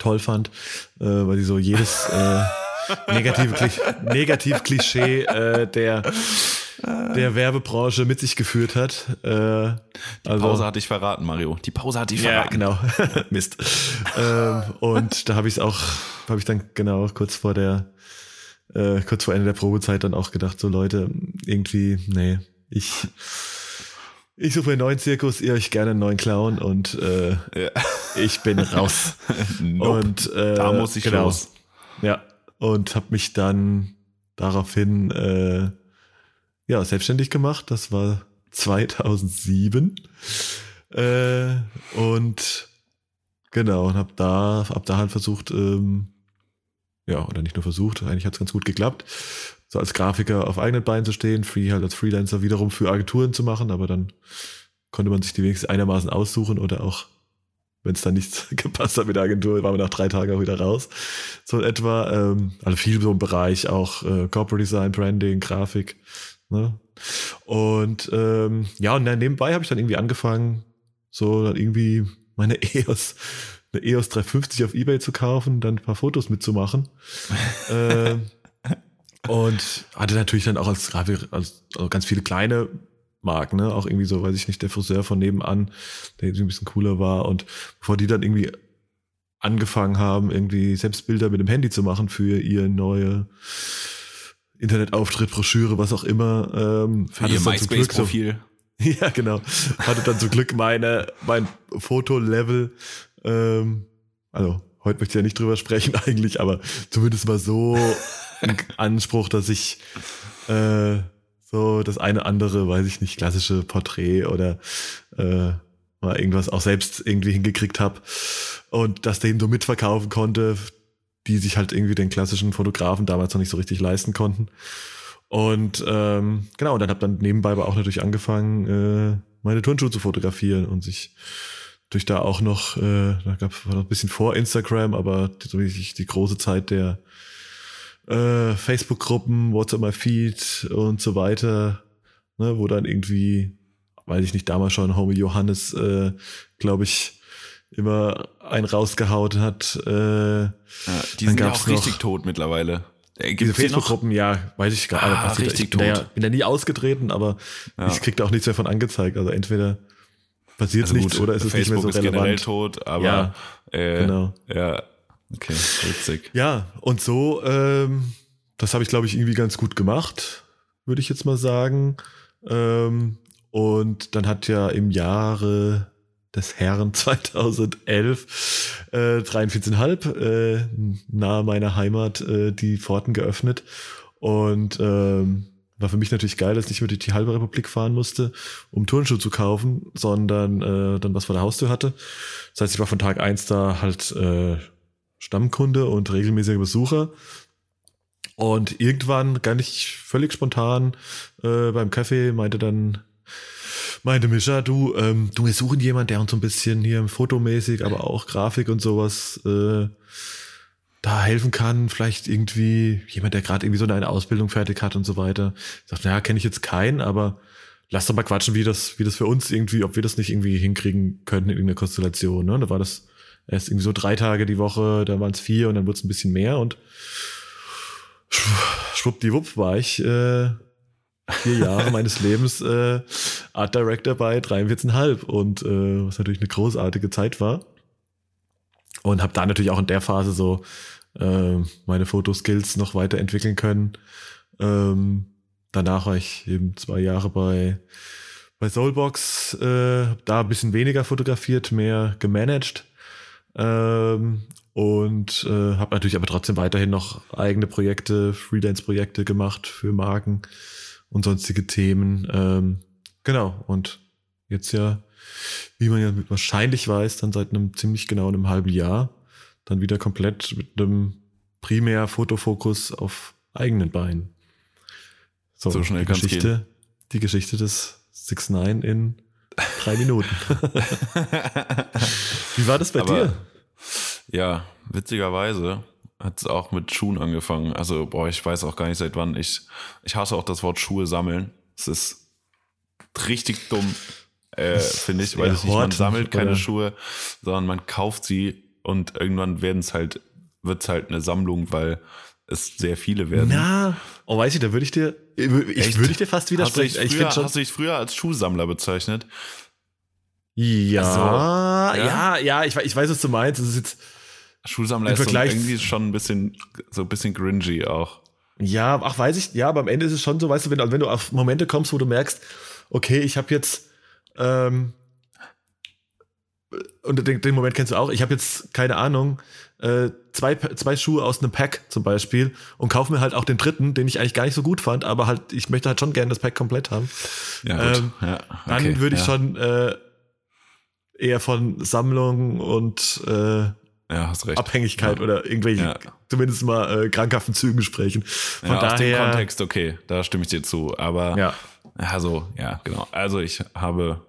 toll fand, äh, weil die so jedes äh, negative, negativ Klischee äh, der, der Werbebranche mit sich geführt hat. Äh, Die Pause hatte ich verraten, Mario. Die Pause hatte ich ja, verraten. genau. Mist. ähm, und da habe ich es auch, habe ich dann genau kurz vor der, äh, kurz vor Ende der Probezeit dann auch gedacht, so Leute, irgendwie, nee, ich, ich suche einen neuen Zirkus, ihr euch gerne einen neuen Clown und äh, Ja. ich bin raus. Nope. Und äh, da muss ich genau. los. Ja, und habe mich dann daraufhin äh, ja, selbstständig gemacht. Das war 2007. Äh, und genau, und habe da, ab da halt versucht, ähm, ja, oder nicht nur versucht, eigentlich hat es ganz gut geklappt, so als Grafiker auf eigenen Beinen zu stehen, free halt als Freelancer wiederum für Agenturen zu machen, aber dann konnte man sich die wenigstens einigermaßen aussuchen oder auch, wenn es dann nicht gepasst hat mit der Agentur, war man nach drei Tagen auch wieder raus. So in etwa, ähm, also viel so im Bereich auch äh, Corporate Design, Branding, Grafik. Ne? Und ähm, ja, und dann nebenbei habe ich dann irgendwie angefangen, so dann irgendwie meine EOS, eine EOS 350 auf Ebay zu kaufen, dann ein paar Fotos mitzumachen. ähm, und hatte natürlich dann auch als als, also ganz viele kleine Marken, ne? Auch irgendwie so, weiß ich nicht, der Friseur von nebenan, der irgendwie ein bisschen cooler war. Und bevor die dann irgendwie angefangen haben, irgendwie selbst Bilder mit dem Handy zu machen für ihr neue Internetauftritt, Broschüre, was auch immer. Ähm, Für hatte ihr Glück so- MySpace-Profil. ja, genau. Hatte dann zum Glück meine, mein Fotolevel, ähm, also heute möchte ich ja nicht drüber sprechen eigentlich, aber zumindest mal so Anspruch, dass ich äh, so das eine andere, weiß ich nicht, klassische Porträt oder äh, mal irgendwas auch selbst irgendwie hingekriegt habe und das denen so mitverkaufen konnte, die sich halt irgendwie den klassischen Fotografen damals noch nicht so richtig leisten konnten. Und ähm, genau, und dann habe dann nebenbei aber auch natürlich angefangen, äh, meine Turnschuhe zu fotografieren und sich durch da auch noch, äh, da gab es noch ein bisschen vor Instagram, aber richtig die große Zeit der äh, Facebook-Gruppen, WhatsApp My Feed und so weiter, ne, wo dann irgendwie, weiß ich nicht, damals schon Homie Johannes, äh, glaube ich, immer einen rausgehaut hat. Äh, Ja, die sind ja auch richtig tot mittlerweile. Äh, diese? Facebook-Gruppen, ja, weiß ich gar Ah, nicht. richtig ich bin, ja, tot. bin ja nie ausgetreten, aber Ja. ich krieg da auch nichts mehr von angezeigt. Also entweder passiert Also nichts gut, oder ist es Facebook nicht mehr so ist generell relevant. tot, aber Ja, äh, genau. ja, okay, witzig. Ja, und so, ähm, das habe ich, glaube ich, irgendwie ganz gut gemacht, würde ich jetzt mal sagen. Ähm, und dann hat ja im Jahre des Herren 2011, äh, 43,5, äh, nahe meiner Heimat, äh, die Pforten geöffnet. Und ähm, war für mich natürlich geil, dass ich nicht mehr durch die halbe Republik fahren musste, um Turnschuhe zu kaufen, sondern äh, dann was vor der Haustür hatte. Das heißt, ich war von Tag eins da halt äh, Stammkunde und regelmäßiger Besucher. Und irgendwann, gar nicht völlig spontan, äh, beim Kaffee meinte dann, meinte Mischa, du, ähm, du, wir suchen jemanden, der uns so ein bisschen hier fotomäßig, aber auch Grafik und sowas äh, da helfen kann, vielleicht irgendwie jemand, der gerade irgendwie so eine Ausbildung fertig hat und so weiter. Ich dachte, naja, kenne ich jetzt keinen, aber lass doch mal quatschen, wie das, wie das für uns irgendwie, ob wir das nicht irgendwie hinkriegen könnten in irgendeiner Konstellation. Ne? Da war das erst irgendwie so drei Tage die Woche, dann waren es vier und dann wurde es ein bisschen mehr und schwuppdiwupp war ich äh, vier Jahre meines Lebens äh, Art Director bei 43,5 und äh, was natürlich eine großartige Zeit war. Und habe da natürlich auch in der Phase so äh, meine Fotoskills noch weiterentwickeln können. Ähm, danach war ich eben zwei Jahre bei, bei Soulbox, äh, da ein bisschen weniger fotografiert, mehr gemanagt. Ähm, und äh, habe natürlich aber trotzdem weiterhin noch eigene Projekte, Freelance-Projekte gemacht für Marken und sonstige Themen. Ähm, genau, und jetzt ja wie man ja wahrscheinlich weiß, dann seit einem ziemlich genau einem halben Jahr dann wieder komplett mit einem primär Fotofokus auf eigenen Beinen. So, so schnell die Geschichte, die Geschichte des 6 9 in drei Minuten. wie war das bei Aber, dir? Ja, witzigerweise hat es auch mit Schuhen angefangen. Also, boah, ich weiß auch gar nicht seit wann. Ich, ich hasse auch das Wort Schuhe sammeln. Es ist richtig dumm äh, finde ich, weil es nicht, man sammelt keine oder? Schuhe, sondern man kauft sie und irgendwann werden es halt, wird es halt eine Sammlung, weil es sehr viele werden. Na, oh, weiß ich, da würde ich dir, ich würde ich dir fast widersprechen. Hast du, früher, schon, hast du dich früher als Schuhsammler bezeichnet? Ja, so, ja, ja, ja, ich, ich weiß, was du meinst. Das ist jetzt Schuhsammler ist so irgendwie schon ein bisschen, so ein bisschen cringy auch. Ja, ach, weiß ich, ja, aber am Ende ist es schon so, weißt du, wenn, wenn du auf Momente kommst, wo du merkst, okay, ich habe jetzt ähm, und den, den, Moment kennst du auch. Ich habe jetzt keine Ahnung, äh, zwei, zwei Schuhe aus einem Pack zum Beispiel und kaufe mir halt auch den dritten, den ich eigentlich gar nicht so gut fand, aber halt, ich möchte halt schon gerne das Pack komplett haben. Ja, ähm, ja, okay, dann würde ich ja. schon äh, eher von Sammlung und äh, ja, Abhängigkeit ja. oder irgendwelche, ja. zumindest mal äh, krankhaften Zügen sprechen. Von daher, aus dem Kontext, okay, da stimme ich dir zu. Aber ja. also, ja, genau. Also ich habe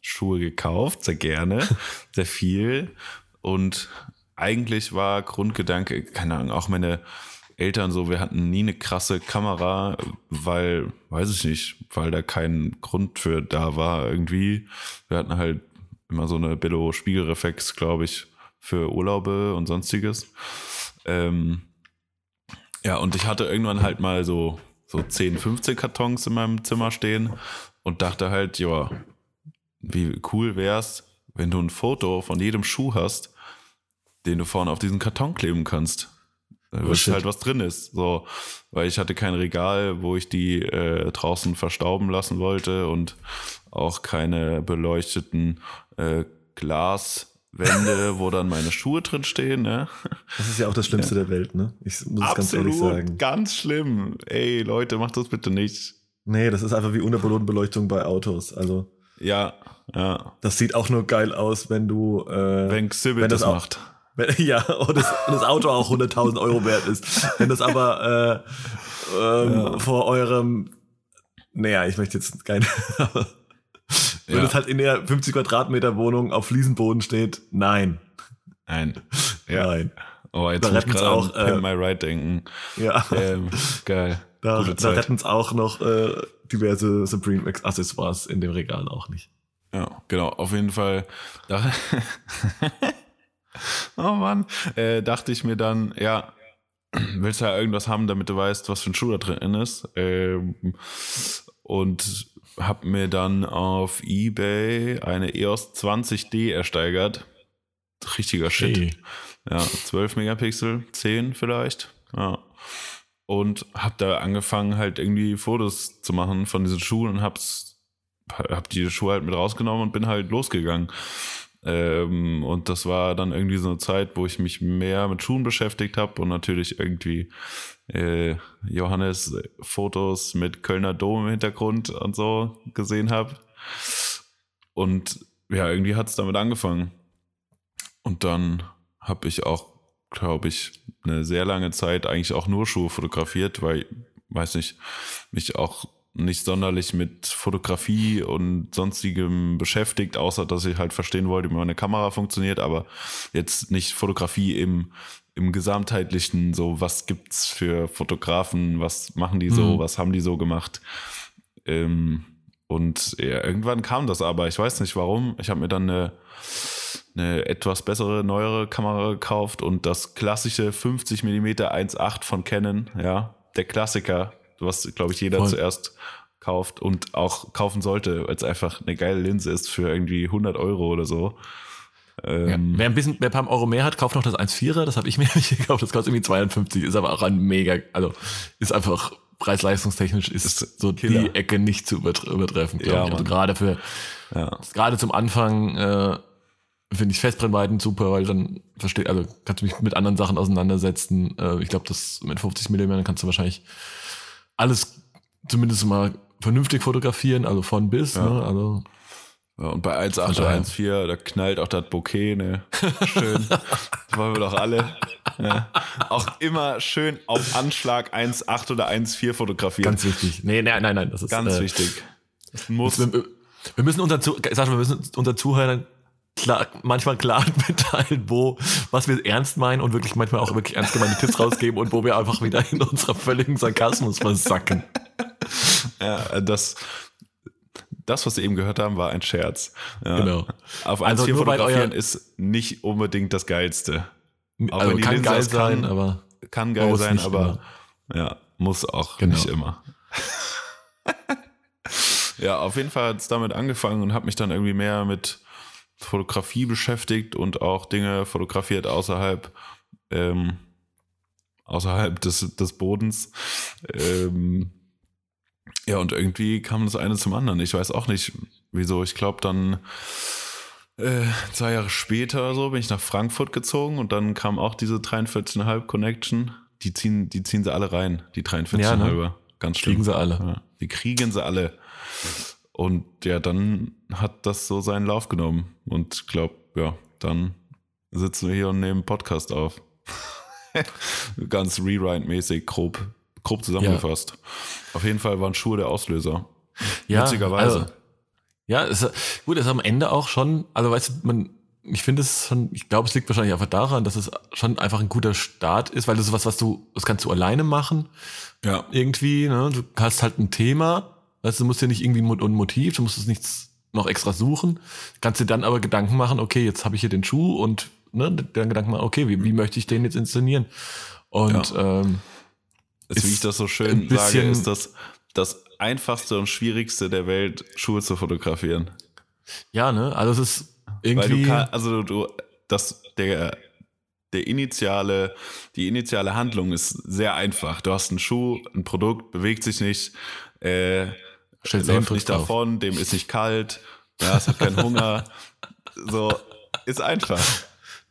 Schuhe gekauft, sehr gerne, sehr viel. Und eigentlich war Grundgedanke, keine Ahnung, auch meine Eltern so, wir hatten nie eine krasse Kamera, weil, weiß ich nicht, weil da kein Grund für da war irgendwie. Wir hatten halt immer so eine Billo-Spiegelreflex, glaube ich, für Urlaube und sonstiges. Ähm, ja, und ich hatte irgendwann halt mal so, so 10, 15 Kartons in meinem Zimmer stehen und dachte halt, ja, wie cool wär's, wenn du ein Foto von jedem Schuh hast, den du vorne auf diesen Karton kleben kannst. Da oh, halt was drin ist. So, weil ich hatte kein Regal, wo ich die äh, draußen verstauben lassen wollte und auch keine beleuchteten äh, Glaswände, wo dann meine Schuhe drin stehen. Ne? Das ist ja auch das Schlimmste ja. der Welt, ne? Ich muss es ganz ehrlich sagen. Ganz schlimm. Ey, Leute, macht das bitte nicht. Nee, das ist einfach wie Unterbodenbeleuchtung bei Autos. Also. Ja, ja. Das sieht auch nur geil aus, wenn du. Äh, wenn Xibit das, das auch, macht. Wenn, ja, und das, das, Auto auch 100.000 Euro wert ist. Wenn das aber äh, ähm, ja. vor eurem. Naja, ich möchte jetzt keine. wenn ja. es halt in der 50 Quadratmeter Wohnung auf Fliesenboden steht, nein. Nein. Ja. Nein. Oh, jetzt da muss ich auch an äh, My Right denken. Ja. Ähm, geil. Da, da retten es auch noch äh, diverse Supreme Accessoires in dem Regal auch nicht. Ja, genau. Auf jeden Fall. Oh Mann. Äh, dachte ich mir dann, ja, willst du ja irgendwas haben, damit du weißt, was für ein Schuh da drin ist. Ähm, und hab mir dann auf Ebay eine EOS 20D ersteigert. Richtiger Shit. Hey. Ja, 12 Megapixel, 10 vielleicht. Ja. Und hab da angefangen, halt irgendwie Fotos zu machen von diesen Schuhen und hab's habe die Schuhe halt mit rausgenommen und bin halt losgegangen. Ähm, und das war dann irgendwie so eine Zeit, wo ich mich mehr mit Schuhen beschäftigt habe und natürlich irgendwie äh, Johannes Fotos mit Kölner Dom im Hintergrund und so gesehen habe. Und ja, irgendwie hat es damit angefangen. Und dann habe ich auch, glaube ich, eine sehr lange Zeit eigentlich auch nur Schuhe fotografiert, weil, weiß nicht, mich auch nicht sonderlich mit Fotografie und sonstigem beschäftigt, außer dass ich halt verstehen wollte, wie meine Kamera funktioniert, aber jetzt nicht Fotografie im, im gesamtheitlichen, so was gibt's für Fotografen, was machen die so, mhm. was haben die so gemacht. Ähm, und ja, irgendwann kam das aber, ich weiß nicht warum. Ich habe mir dann eine, eine etwas bessere, neuere Kamera gekauft und das klassische 50 mm 1.8 von Canon, ja, der Klassiker, was, glaube ich, jeder Voll. zuerst kauft und auch kaufen sollte, weil es einfach eine geile Linse ist für irgendwie 100 Euro oder so. Ähm, ja, wer ein bisschen, wer ein paar Euro mehr hat, kauft noch das 1,4er, das habe ich mir nicht gekauft, das kostet irgendwie 52, ist aber auch ein mega, also ist einfach preis-leistungstechnisch ist, ist so Killer. die Ecke nicht zu übertreffen, glaube ja, ich. Also gerade für, ja. gerade zum Anfang, äh, finde ich Festbrennweiten super, weil dann versteht, also kannst du mich mit anderen Sachen auseinandersetzen. Äh, ich glaube, das mit 50 mm kannst du wahrscheinlich alles zumindest mal vernünftig fotografieren, also von bis, ja. ne? Also ja, und bei 1,8 oder 1,4, da knallt auch das Bouquet, ne? Schön. das wollen wir doch alle. Ja. Auch immer schön auf Anschlag 1,8 oder 1,4 fotografieren. Ganz wichtig. Nee, nein, nein, nein. Das ist ganz äh, wichtig. Das muss. Wir, müssen unser, sag mal, wir müssen unser Zuhörern klar, manchmal klar mitteilen, wo, was wir ernst meinen und wirklich manchmal auch wirklich ernst gemeinte Tipps rausgeben und wo wir einfach wieder in unserer völligen Sarkasmus versacken. Ja, das, das, was Sie eben gehört haben, war ein Scherz. Ja. Genau. Auf 1,4 also fotografieren ist nicht unbedingt das Geilste. Auch also kann geil sein, kann, aber kann geil sein, aber immer. ja, muss auch genau. nicht immer. ja, auf jeden Fall hat es damit angefangen und habe mich dann irgendwie mehr mit Fotografie beschäftigt und auch Dinge fotografiert außerhalb ähm, außerhalb des, des Bodens. Ähm, ja, und irgendwie kam das eine zum anderen. Ich weiß auch nicht, wieso. Ich glaube, dann äh, zwei Jahre später so bin ich nach Frankfurt gezogen und dann kam auch diese 43,5 Connection. Die ziehen, die ziehen sie alle rein, die 43,5. Ja, ne? Ganz schlimm. Kriegen sie alle. Ja, die kriegen sie alle. Und ja, dann hat das so seinen Lauf genommen. Und ich glaube, ja, dann sitzen wir hier und nehmen Podcast auf. Ganz Rewrite-mäßig, grob, grob zusammengefasst. Ja. Auf jeden Fall waren Schuhe der Auslöser. Ja, Witzigerweise. Also, ja, ist, gut, ist am Ende auch schon, also weißt du, man, ich finde es schon, ich glaube, es liegt wahrscheinlich einfach daran, dass es schon einfach ein guter Start ist, weil das ist was, was du, das kannst du alleine machen. Ja. Irgendwie, ne? Du hast halt ein Thema, Weißt du, musst ja nicht irgendwie ein Motiv, du musst es nichts noch extra suchen. Kannst dir dann aber Gedanken machen, okay, jetzt habe ich hier den Schuh und ne, dann Gedanken machen, okay, wie, wie möchte ich den jetzt inszenieren? Und ja. ähm, ist, wie ich das so schön sage, ist das das einfachste und schwierigste der Welt, Schuhe zu fotografieren. Ja, ne? Also es ist irgendwie. Weil du kann, also du, das, der, der initiale, die initiale Handlung ist sehr einfach. Du hast einen Schuh, ein Produkt, bewegt sich nicht, äh, Stellt läuft nicht davon, dem ist nicht kalt, ja, es hat keinen Hunger. so, ist einfach.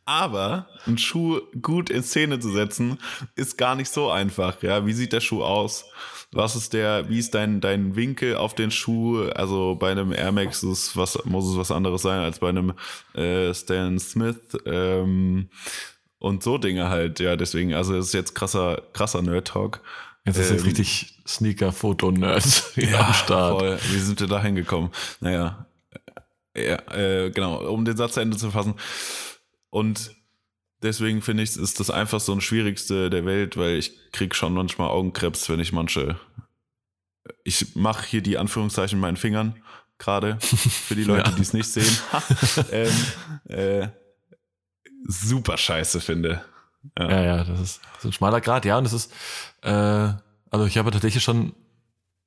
Aber einen Schuh gut in Szene zu setzen, ist gar nicht so einfach. Ja, wie sieht der Schuh aus? Was ist der, wie ist dein, dein Winkel auf den Schuh? Also bei einem Air Max ist was, muss es was anderes sein als bei einem äh, Stan Smith. Ähm, und so Dinge halt, ja, deswegen, also es ist jetzt krasser, krasser Nerd-Talk. Jetzt ist ähm, jetzt richtig Sneaker-Foto-Nerds ja, am Start. Voll. Wie sind wir da hingekommen? Naja, ja, äh, genau, um den Satz zu Ende zu fassen. Und deswegen finde ich, ist das einfach so ein Schwierigste der Welt, weil ich kriege schon manchmal Augenkrebs, wenn ich manche. Ich mache hier die Anführungszeichen mit meinen Fingern gerade für die Leute, ja. die es nicht sehen. ähm, äh, super scheiße finde. Ja. ja, ja, das ist, ist ein schmaler Grad, ja, und das ist, äh, also ich habe tatsächlich schon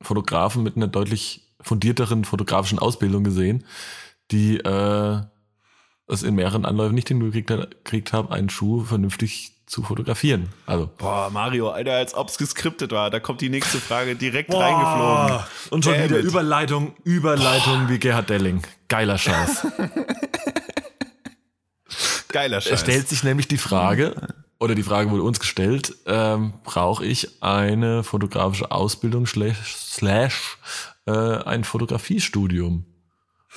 Fotografen mit einer deutlich fundierteren fotografischen Ausbildung gesehen, die äh, es in mehreren Anläufen nicht hingekriegt habe, einen Schuh vernünftig zu fotografieren. Also. Boah, Mario, Alter, als ob es geskriptet war. Da kommt die nächste Frage direkt Boah. reingeflogen. Und schon Damn wieder it. Überleitung, Überleitung Boah. wie Gerhard Delling. Geiler Scheiß. Geiler Scheiß. Es stellt sich nämlich die Frage, oder die Frage wurde uns gestellt, ähm, brauche ich eine fotografische Ausbildung slash, slash äh, ein Fotografiestudium?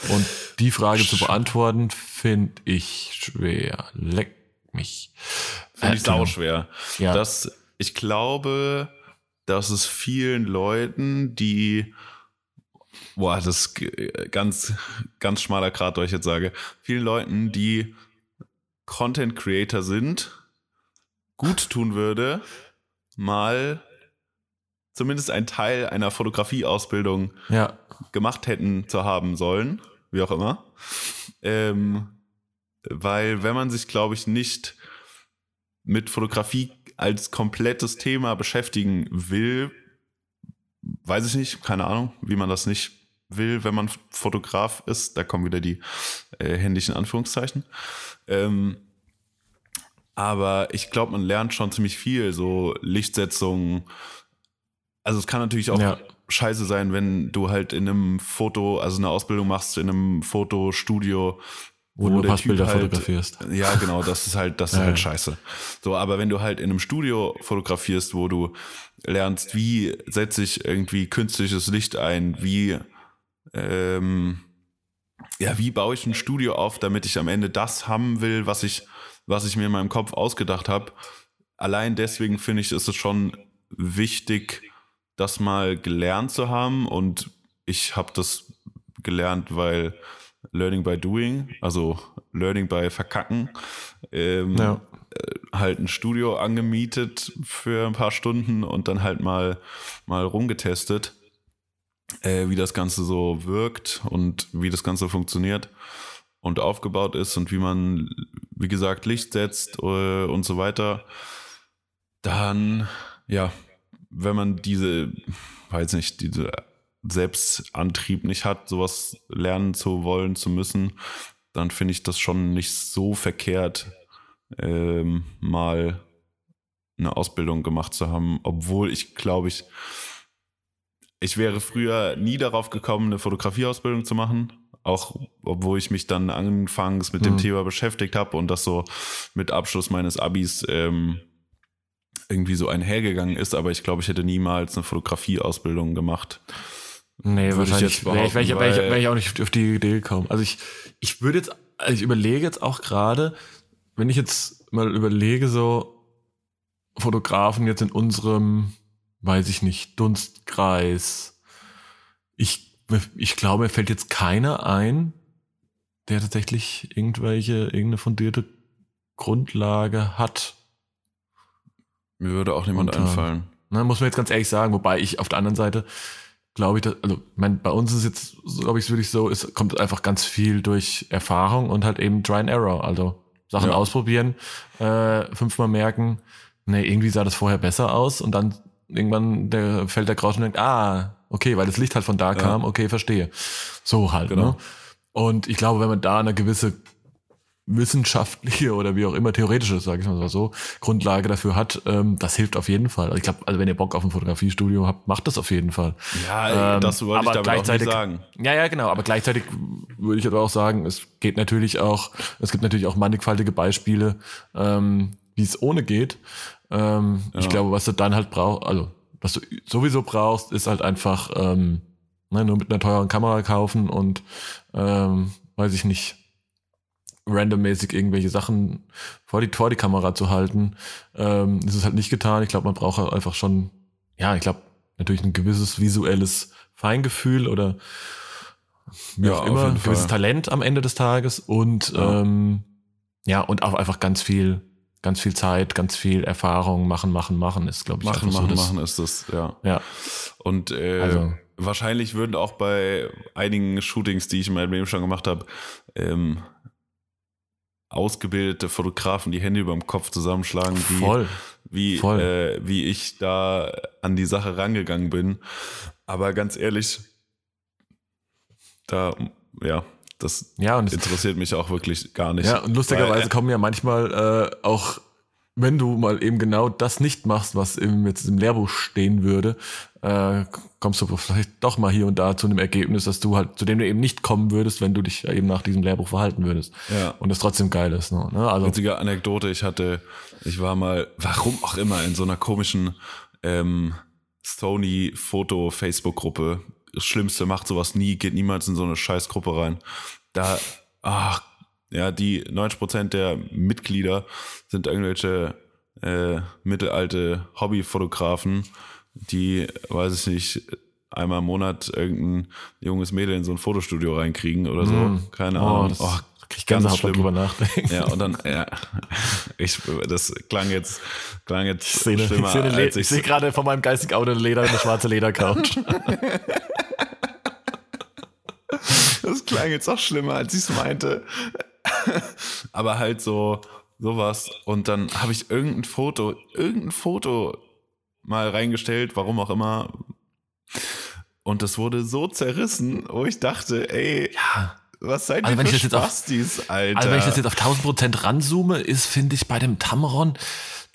Und die Frage zu beantworten, finde ich schwer. Leck mich. Finde ich sau schwer. Ja. Das, ich glaube, dass es vielen Leuten, die boah, das ist ganz, ganz schmaler Grad, was ich jetzt sage. Vielen Leuten, die Content Creator sind, gut tun würde, mal zumindest ein Teil einer Fotografieausbildung ja. gemacht hätten zu haben sollen, wie auch immer. Ähm, weil wenn man sich, glaube ich, nicht mit Fotografie als komplettes Thema beschäftigen will, weiß ich nicht, keine Ahnung, wie man das nicht will, wenn man Fotograf ist. Da kommen wieder die äh, händischen Anführungszeichen. Ähm, aber ich glaube, man lernt schon ziemlich viel, so Lichtsetzung. Also es kann natürlich auch ja. scheiße sein, wenn du halt in einem Foto, also eine Ausbildung machst in einem Fotostudio, wo, wo du Passbilder halt, fotografierst. Ja, genau, das ist halt, das ist ja, halt scheiße. So, aber wenn du halt in einem Studio fotografierst, wo du lernst, wie setze ich irgendwie künstliches Licht ein, wie ähm, ja, wie baue ich ein Studio auf, damit ich am Ende das haben will, was ich was ich mir in meinem Kopf ausgedacht habe. Allein deswegen finde ich, ist es schon wichtig, das mal gelernt zu haben. Und ich habe das gelernt, weil Learning by Doing, also Learning by Verkacken, ähm, ja. Äh, halt ein Studio angemietet für ein paar Stunden und dann halt mal, mal rumgetestet, äh, wie das Ganze so wirkt und wie das Ganze funktioniert und aufgebaut ist und wie man, wie gesagt, Licht setzt äh, und so weiter, dann, ja, wenn man diese, weiß nicht, diese Selbstantrieb nicht hat, sowas lernen zu wollen, zu müssen, dann finde ich das schon nicht so verkehrt, ähm, mal eine Ausbildung gemacht zu haben, obwohl ich glaube ich, ich wäre früher nie darauf gekommen, eine Fotografieausbildung zu machen auch obwohl ich mich dann anfangs mit dem mhm. Thema beschäftigt habe und das so mit Abschluss meines Abis ähm, irgendwie so einhergegangen ist, aber ich glaube, ich hätte niemals eine Fotografieausbildung gemacht. Nee, würde wahrscheinlich wäre ich, wär ich, wär ich, wär ich, auch nicht auf die Idee gekommen. Also ich, ich würde jetzt, also ich überlege jetzt auch gerade, wenn ich jetzt mal überlege, so Fotografen jetzt in unserem, weiß ich nicht, Dunstkreis, ich ich glaube, mir fällt jetzt keiner ein, der tatsächlich irgendwelche, irgendeine fundierte Grundlage hat. Mir würde auch niemand Und, einfallen. Na, muss man jetzt ganz ehrlich sagen, wobei ich auf der anderen Seite glaube ich, dass, also mein, bei uns ist jetzt, glaube ich, wirklich so, es kommt einfach ganz viel durch Erfahrung und halt eben Try and Error. Also Sachen ja. ausprobieren, äh, fünfmal merken, nee, irgendwie sah das vorher besser aus und dann irgendwann der, fällt der Grausch und denkt, ah, okay, weil das Licht halt von da kam, ja. okay, verstehe. So halt, genau. ne? Und ich glaube, wenn man da eine gewisse wissenschaftliche oder wie auch immer theoretische, sage ich mal so, Grundlage dafür hat, ähm, das hilft auf jeden Fall. Also ich glaube, also wenn ihr Bock auf ein Fotografiestudio habt, macht das auf jeden Fall. Ja, ähm, das wollte aber ich damit gleichzeitig, auch sagen. Ja, ja, genau. Aber gleichzeitig würde ich aber auch sagen, es geht natürlich auch, es gibt natürlich auch mannigfaltige Beispiele, ähm, wie es ohne geht. Ähm, ja. Ich glaube, was du dann halt brauchst, also was du sowieso brauchst, ist halt einfach ähm, ne, nur mit einer teuren Kamera kaufen und ähm, weiß ich nicht, randommäßig irgendwelche Sachen vor die, vor die Kamera zu halten. Ähm, das ist halt nicht getan. Ich glaube, man braucht halt einfach schon, ja, ich glaube, natürlich ein gewisses visuelles Feingefühl oder wie ja, auch immer, ein gewisses Fall. Talent am Ende des Tages und ja. Ähm, ja, und auch einfach ganz viel ganz viel Zeit, ganz viel Erfahrung, machen, machen, machen ist, glaube ich. Machen, machen, so machen ist das, ja. Ja. Und äh, also. wahrscheinlich würden auch bei einigen Shootings, die ich in meinem Leben schon gemacht habe, ähm, ausgebildete Fotografen die Hände über dem Kopf zusammenschlagen, wie, Voll. Wie, Voll. Äh, wie ich da an die Sache rangegangen bin. Aber ganz ehrlich, da, ja, das ja, und interessiert mich auch wirklich gar nicht. Ja, und lustigerweise Weil, kommen ja manchmal äh, auch wenn du mal eben genau das nicht machst, was eben jetzt im Lehrbuch stehen würde, äh, kommst du vielleicht doch mal hier und da zu einem Ergebnis, dass du halt, zu dem du eben nicht kommen würdest, wenn du dich eben nach diesem Lehrbuch verhalten würdest. Ja. Und es trotzdem geil ist. Ne? Also, Witzige Anekdote, ich hatte, ich war mal, warum auch immer, in so einer komischen ähm, Sony-Foto-Facebook-Gruppe. Das Schlimmste, macht sowas nie, geht niemals in so eine Scheißgruppe rein. Da, ach ja, die 90% der Mitglieder sind irgendwelche äh, mittelalte Hobbyfotografen, die, weiß ich nicht, einmal im Monat irgendein junges Mädel in so ein Fotostudio reinkriegen oder so. Mm. Keine oh, Ahnung. Oh, ich ganz schlimm drüber nachdenken. Ja, und dann, ja, ich, das klang jetzt, klang jetzt ich sehe, schlimmer, ich sehe, ich sehe gerade von meinem geistigen Auto eine Leder, eine schwarze Ledercouch. das klang jetzt auch schlimmer, als ich es meinte. aber halt so sowas. Und dann habe ich irgendein Foto, irgendein Foto mal reingestellt, warum auch immer. Und das wurde so zerrissen, wo ich dachte, ey, ja. was seid also ihr für Spastis, auf, Alter? Also wenn ich das jetzt auf 1000 Prozent ranzoome, ist, finde ich, bei dem Tamron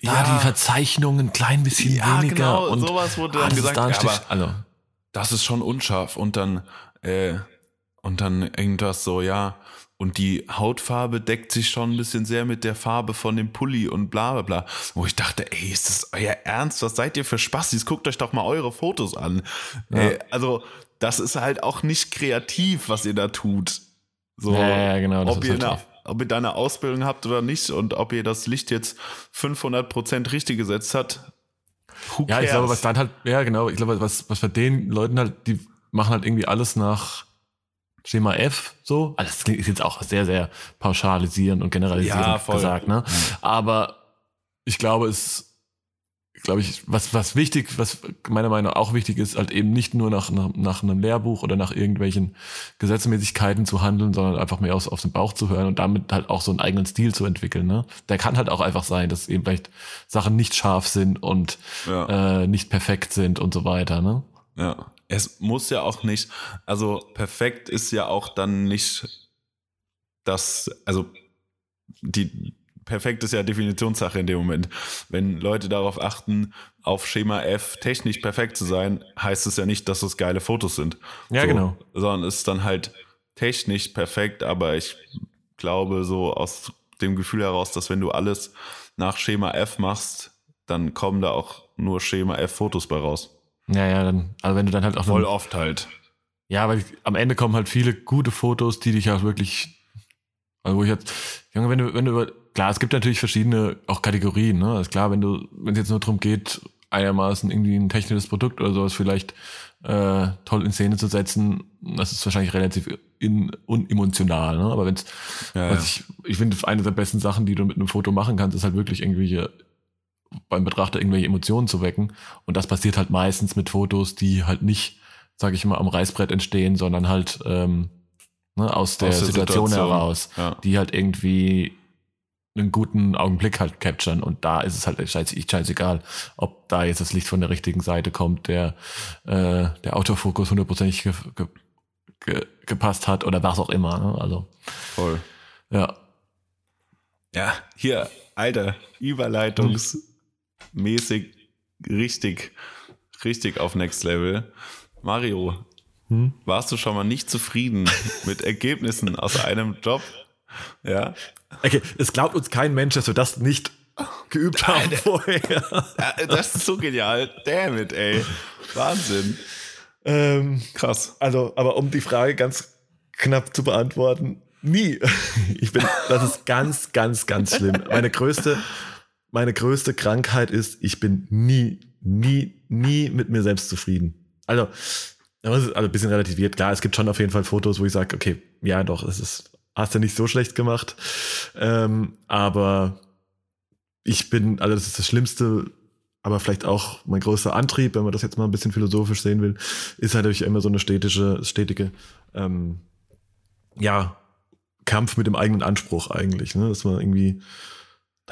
ja. da die Verzeichnungen ein klein bisschen ja, weniger. Genau, und sowas wurde dann gesagt, da ja, aber also. das ist schon unscharf. Und dann, äh, und dann irgendwas so, ja, und die Hautfarbe deckt sich schon ein bisschen sehr mit der Farbe von dem Pulli und bla bla bla. Wo ich dachte, ey, ist das euer Ernst? Was seid ihr für Spastis? Guckt euch doch mal eure Fotos an. Ja. Ey, also, das ist halt auch nicht kreativ, was ihr da tut. So, ja, ja genau. ob, ihr eine, ob ihr da eine Ausbildung habt oder nicht und ob ihr das Licht jetzt 500% richtig gesetzt hat. ja, ich glaube, was dann halt, ja genau, ich glaube, was, was bei den Leuten halt, die machen halt irgendwie alles nach Schema F, so. Also das ist jetzt auch sehr, sehr pauschalisierend und generalisierend ja, gesagt, ne? Aber ich glaube, es, glaube ich, was, was wichtig, was meiner Meinung nach auch wichtig ist, halt eben nicht nur nach, nach, nach einem Lehrbuch oder nach irgendwelchen Gesetzmäßigkeiten zu handeln, sondern einfach mehr aus, auf den Bauch zu hören und damit halt auch so einen eigenen Stil zu entwickeln, ne? Der kann halt auch einfach sein, dass eben vielleicht Sachen nicht scharf sind und ja. äh, nicht perfekt sind und so weiter, ne? Ja es muss ja auch nicht, also perfekt ist ja auch dann nicht das, also die perfekt ist ja Definitionssache in dem Moment. Wenn Leute darauf achten, auf Schema F technisch perfekt zu sein, heißt es ja nicht, dass es geile Fotos sind. Ja, so, genau. Sondern es ist dann halt technisch perfekt, aber ich glaube so aus dem Gefühl heraus, dass wenn du alles nach Schema F machst, dann kommen da auch nur Schema F Fotos bei raus. Ja, ja, dann, also wenn du dann halt auch. Voll oft halt. Ja, weil am Ende kommen halt viele gute Fotos, die dich auch wirklich. Also wo ich jetzt, Junge, wenn du, wenn du über, klar, es gibt natürlich verschiedene auch Kategorien, ne? Ist klar, wenn du, wenn es jetzt nur darum geht, einigermaßen irgendwie ein technisches Produkt oder sowas vielleicht äh, toll in Szene zu setzen, das ist wahrscheinlich relativ in, unemotional, ne? Aber wenn's, ja, was ja. ich, ich finde, eine der besten Sachen, die du mit einem Foto machen kannst, ist halt wirklich irgendwelche beim Betrachter irgendwelche Emotionen zu wecken. Und das passiert halt meistens mit Fotos, die halt nicht, sage ich mal, am Reißbrett entstehen, sondern halt ähm, ne, aus, der aus der, Situation, Situation heraus, ja. die halt irgendwie einen guten Augenblick halt capturen und da ist es halt scheiße, scheißegal, ob da jetzt das Licht von der richtigen Seite kommt, der äh, der Autofokus hundertprozentig ge, ge, ge, gepasst hat oder was auch immer. Ne? Also voll. Ja. Ja, hier, Alter, Überleitungs. Mäßig richtig, richtig auf Next Level. Mario, hm? warst du schon mal nicht zufrieden mit Ergebnissen aus einem Job? Ja. Okay, es glaubt uns kein Mensch, dass wir das nicht geübt haben Alter. vorher. Das ist so genial. Damn it, ey. Wahnsinn. Ähm, Krass. Also, aber um die Frage ganz knapp zu beantworten, nie. Ich bin, das ist ganz, ganz, ganz schlimm. Meine größte, meine größte Krankheit ist, ich bin nie, nie, nie mit mir selbst zufrieden. Also, also ein bisschen relativiert. Klar, es gibt schon auf jeden Fall Fotos, wo ich sage, okay, ja, doch, es ist, hast du nicht so schlecht gemacht. Ähm, aber ich bin, also das ist das Schlimmste, aber vielleicht auch mein größter Antrieb, wenn man das jetzt mal ein bisschen philosophisch sehen will, ist halt immer so eine stetige, stetige, ähm, ja, Kampf mit dem eigenen Anspruch eigentlich, ne? dass man irgendwie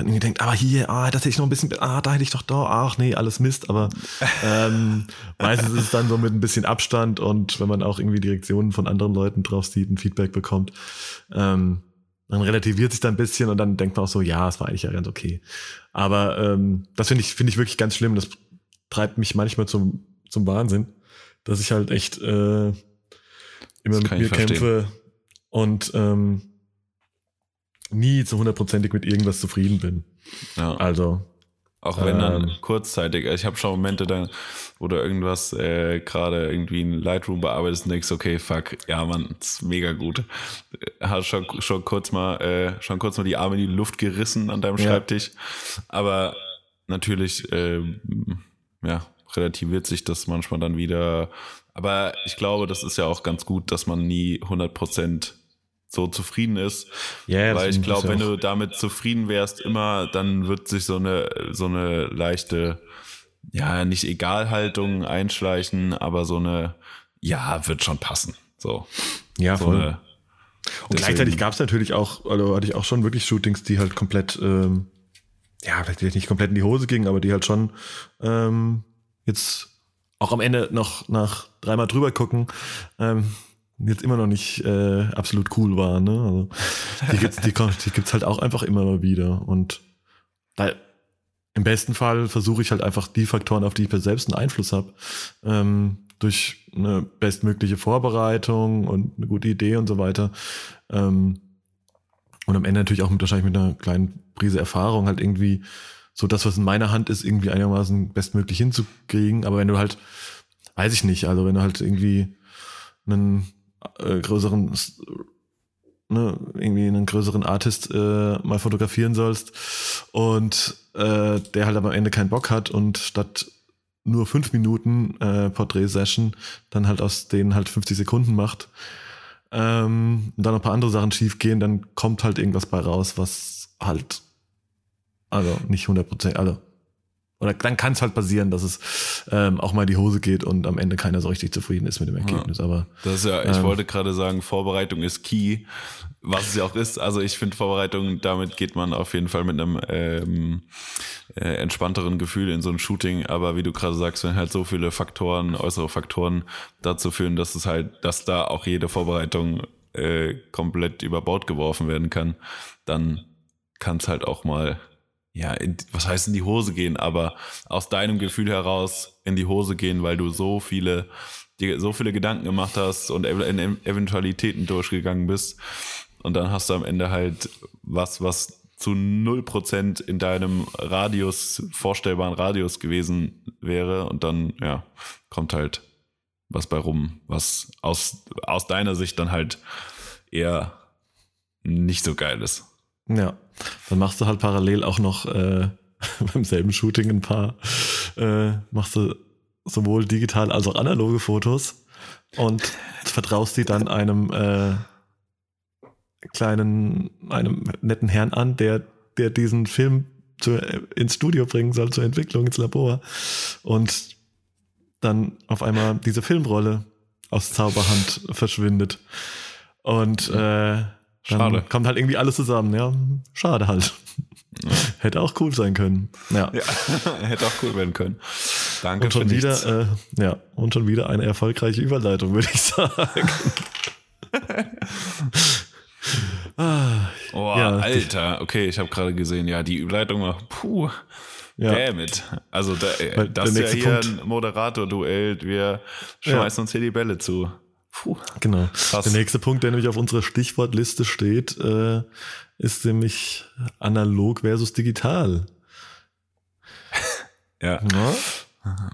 dann irgendwie denkt, aber hier, ah, das hätte ich noch ein bisschen, ah, da hätte ich doch da, ach nee, alles Mist, aber ähm, meistens ist es dann so mit ein bisschen Abstand und wenn man auch irgendwie die Reaktionen von anderen Leuten drauf sieht, ein Feedback bekommt, ähm, dann relativiert sich da ein bisschen und dann denkt man auch so, ja, es war eigentlich ja ganz okay. Aber ähm, das finde ich, finde ich wirklich ganz schlimm. Das treibt mich manchmal zum, zum Wahnsinn, dass ich halt echt äh, immer das mit mir kämpfe und ähm, nie zu hundertprozentig mit irgendwas zufrieden bin. Ja. Also. Auch wenn dann ähm, kurzzeitig, ich habe schon Momente dann, wo du irgendwas äh, gerade irgendwie in Lightroom bearbeitest und denkst, okay, fuck, ja man, ist mega gut. Hast schon, schon kurz mal, äh, schon kurz mal die Arme in die Luft gerissen an deinem ja. Schreibtisch. Aber natürlich, äh, ja, relativiert sich das manchmal dann wieder. Aber ich glaube, das ist ja auch ganz gut, dass man nie 100 Prozent so zufrieden ist. Yeah, Weil ich glaube, wenn du damit zufrieden wärst, immer, dann wird sich so eine, so eine leichte, ja, nicht Egalhaltung einschleichen, aber so eine, ja, wird schon passen. So. Ja, so voll. Eine, und gleichzeitig gab es natürlich auch, also hatte ich auch schon wirklich Shootings, die halt komplett, ähm, ja, vielleicht nicht komplett in die Hose gingen, aber die halt schon ähm, jetzt auch am Ende noch nach dreimal drüber gucken, ähm, jetzt immer noch nicht äh, absolut cool waren. Ne? Also, die gibt's, die, die gibt's halt auch einfach immer mal wieder. Und da, im besten Fall versuche ich halt einfach die Faktoren, auf die ich selbst einen Einfluss habe, ähm, durch eine bestmögliche Vorbereitung und eine gute Idee und so weiter. Ähm, und am Ende natürlich auch mit, wahrscheinlich mit einer kleinen Prise Erfahrung halt irgendwie so das, was in meiner Hand ist, irgendwie einigermaßen bestmöglich hinzukriegen. Aber wenn du halt, weiß ich nicht, also wenn du halt irgendwie einen äh, größeren, ne, irgendwie einen größeren Artist äh, mal fotografieren sollst und äh, der halt am Ende keinen Bock hat und statt nur fünf Minuten äh, Porträt-Session dann halt aus denen halt 50 Sekunden macht ähm, und dann noch ein paar andere Sachen schief gehen, dann kommt halt irgendwas bei raus, was halt also nicht 100 also oder dann kann es halt passieren, dass es ähm, auch mal in die Hose geht und am Ende keiner so richtig zufrieden ist mit dem Ergebnis. Ja. Aber das ist ja, ich ähm, wollte gerade sagen, Vorbereitung ist key, was es ja auch ist. Also ich finde Vorbereitung, damit geht man auf jeden Fall mit einem ähm, äh, entspannteren Gefühl in so ein Shooting. Aber wie du gerade sagst, wenn halt so viele Faktoren, äußere Faktoren dazu führen, dass es halt, dass da auch jede Vorbereitung äh, komplett über Bord geworfen werden kann, dann kann es halt auch mal ja, in, was heißt in die Hose gehen, aber aus deinem Gefühl heraus in die Hose gehen, weil du so viele, dir so viele Gedanken gemacht hast und in Eventualitäten durchgegangen bist. Und dann hast du am Ende halt was, was zu 0% in deinem Radius, vorstellbaren Radius gewesen wäre. Und dann, ja, kommt halt was bei rum, was aus, aus deiner Sicht dann halt eher nicht so geil ist. Ja, dann machst du halt parallel auch noch äh, beim selben Shooting ein paar, äh, machst du sowohl digital als auch analoge Fotos und vertraust die dann einem äh, kleinen, einem netten Herrn an, der, der diesen Film zu, ins Studio bringen soll, zur Entwicklung, ins Labor. Und dann auf einmal diese Filmrolle aus Zauberhand verschwindet. Und äh, Schade. kommt halt irgendwie alles zusammen, ja. Schade halt. Ja. Hätte auch cool sein können. Ja. ja. Hätte auch cool werden können. Danke und schon wieder, äh, ja, und schon wieder eine erfolgreiche Überleitung, würde ich sagen. ah, oh, ja, Alter. Okay, ich habe gerade gesehen, ja, die Überleitung war, puh. Ja. Damn it. Also da, äh, das ist ja hier Punkt. ein Moderator-Duell. Wir schmeißen ja. uns hier die Bälle zu. Puh. Genau. Krass. Der nächste Punkt, der nämlich auf unserer Stichwortliste steht, äh, ist nämlich analog versus digital. ja. ja.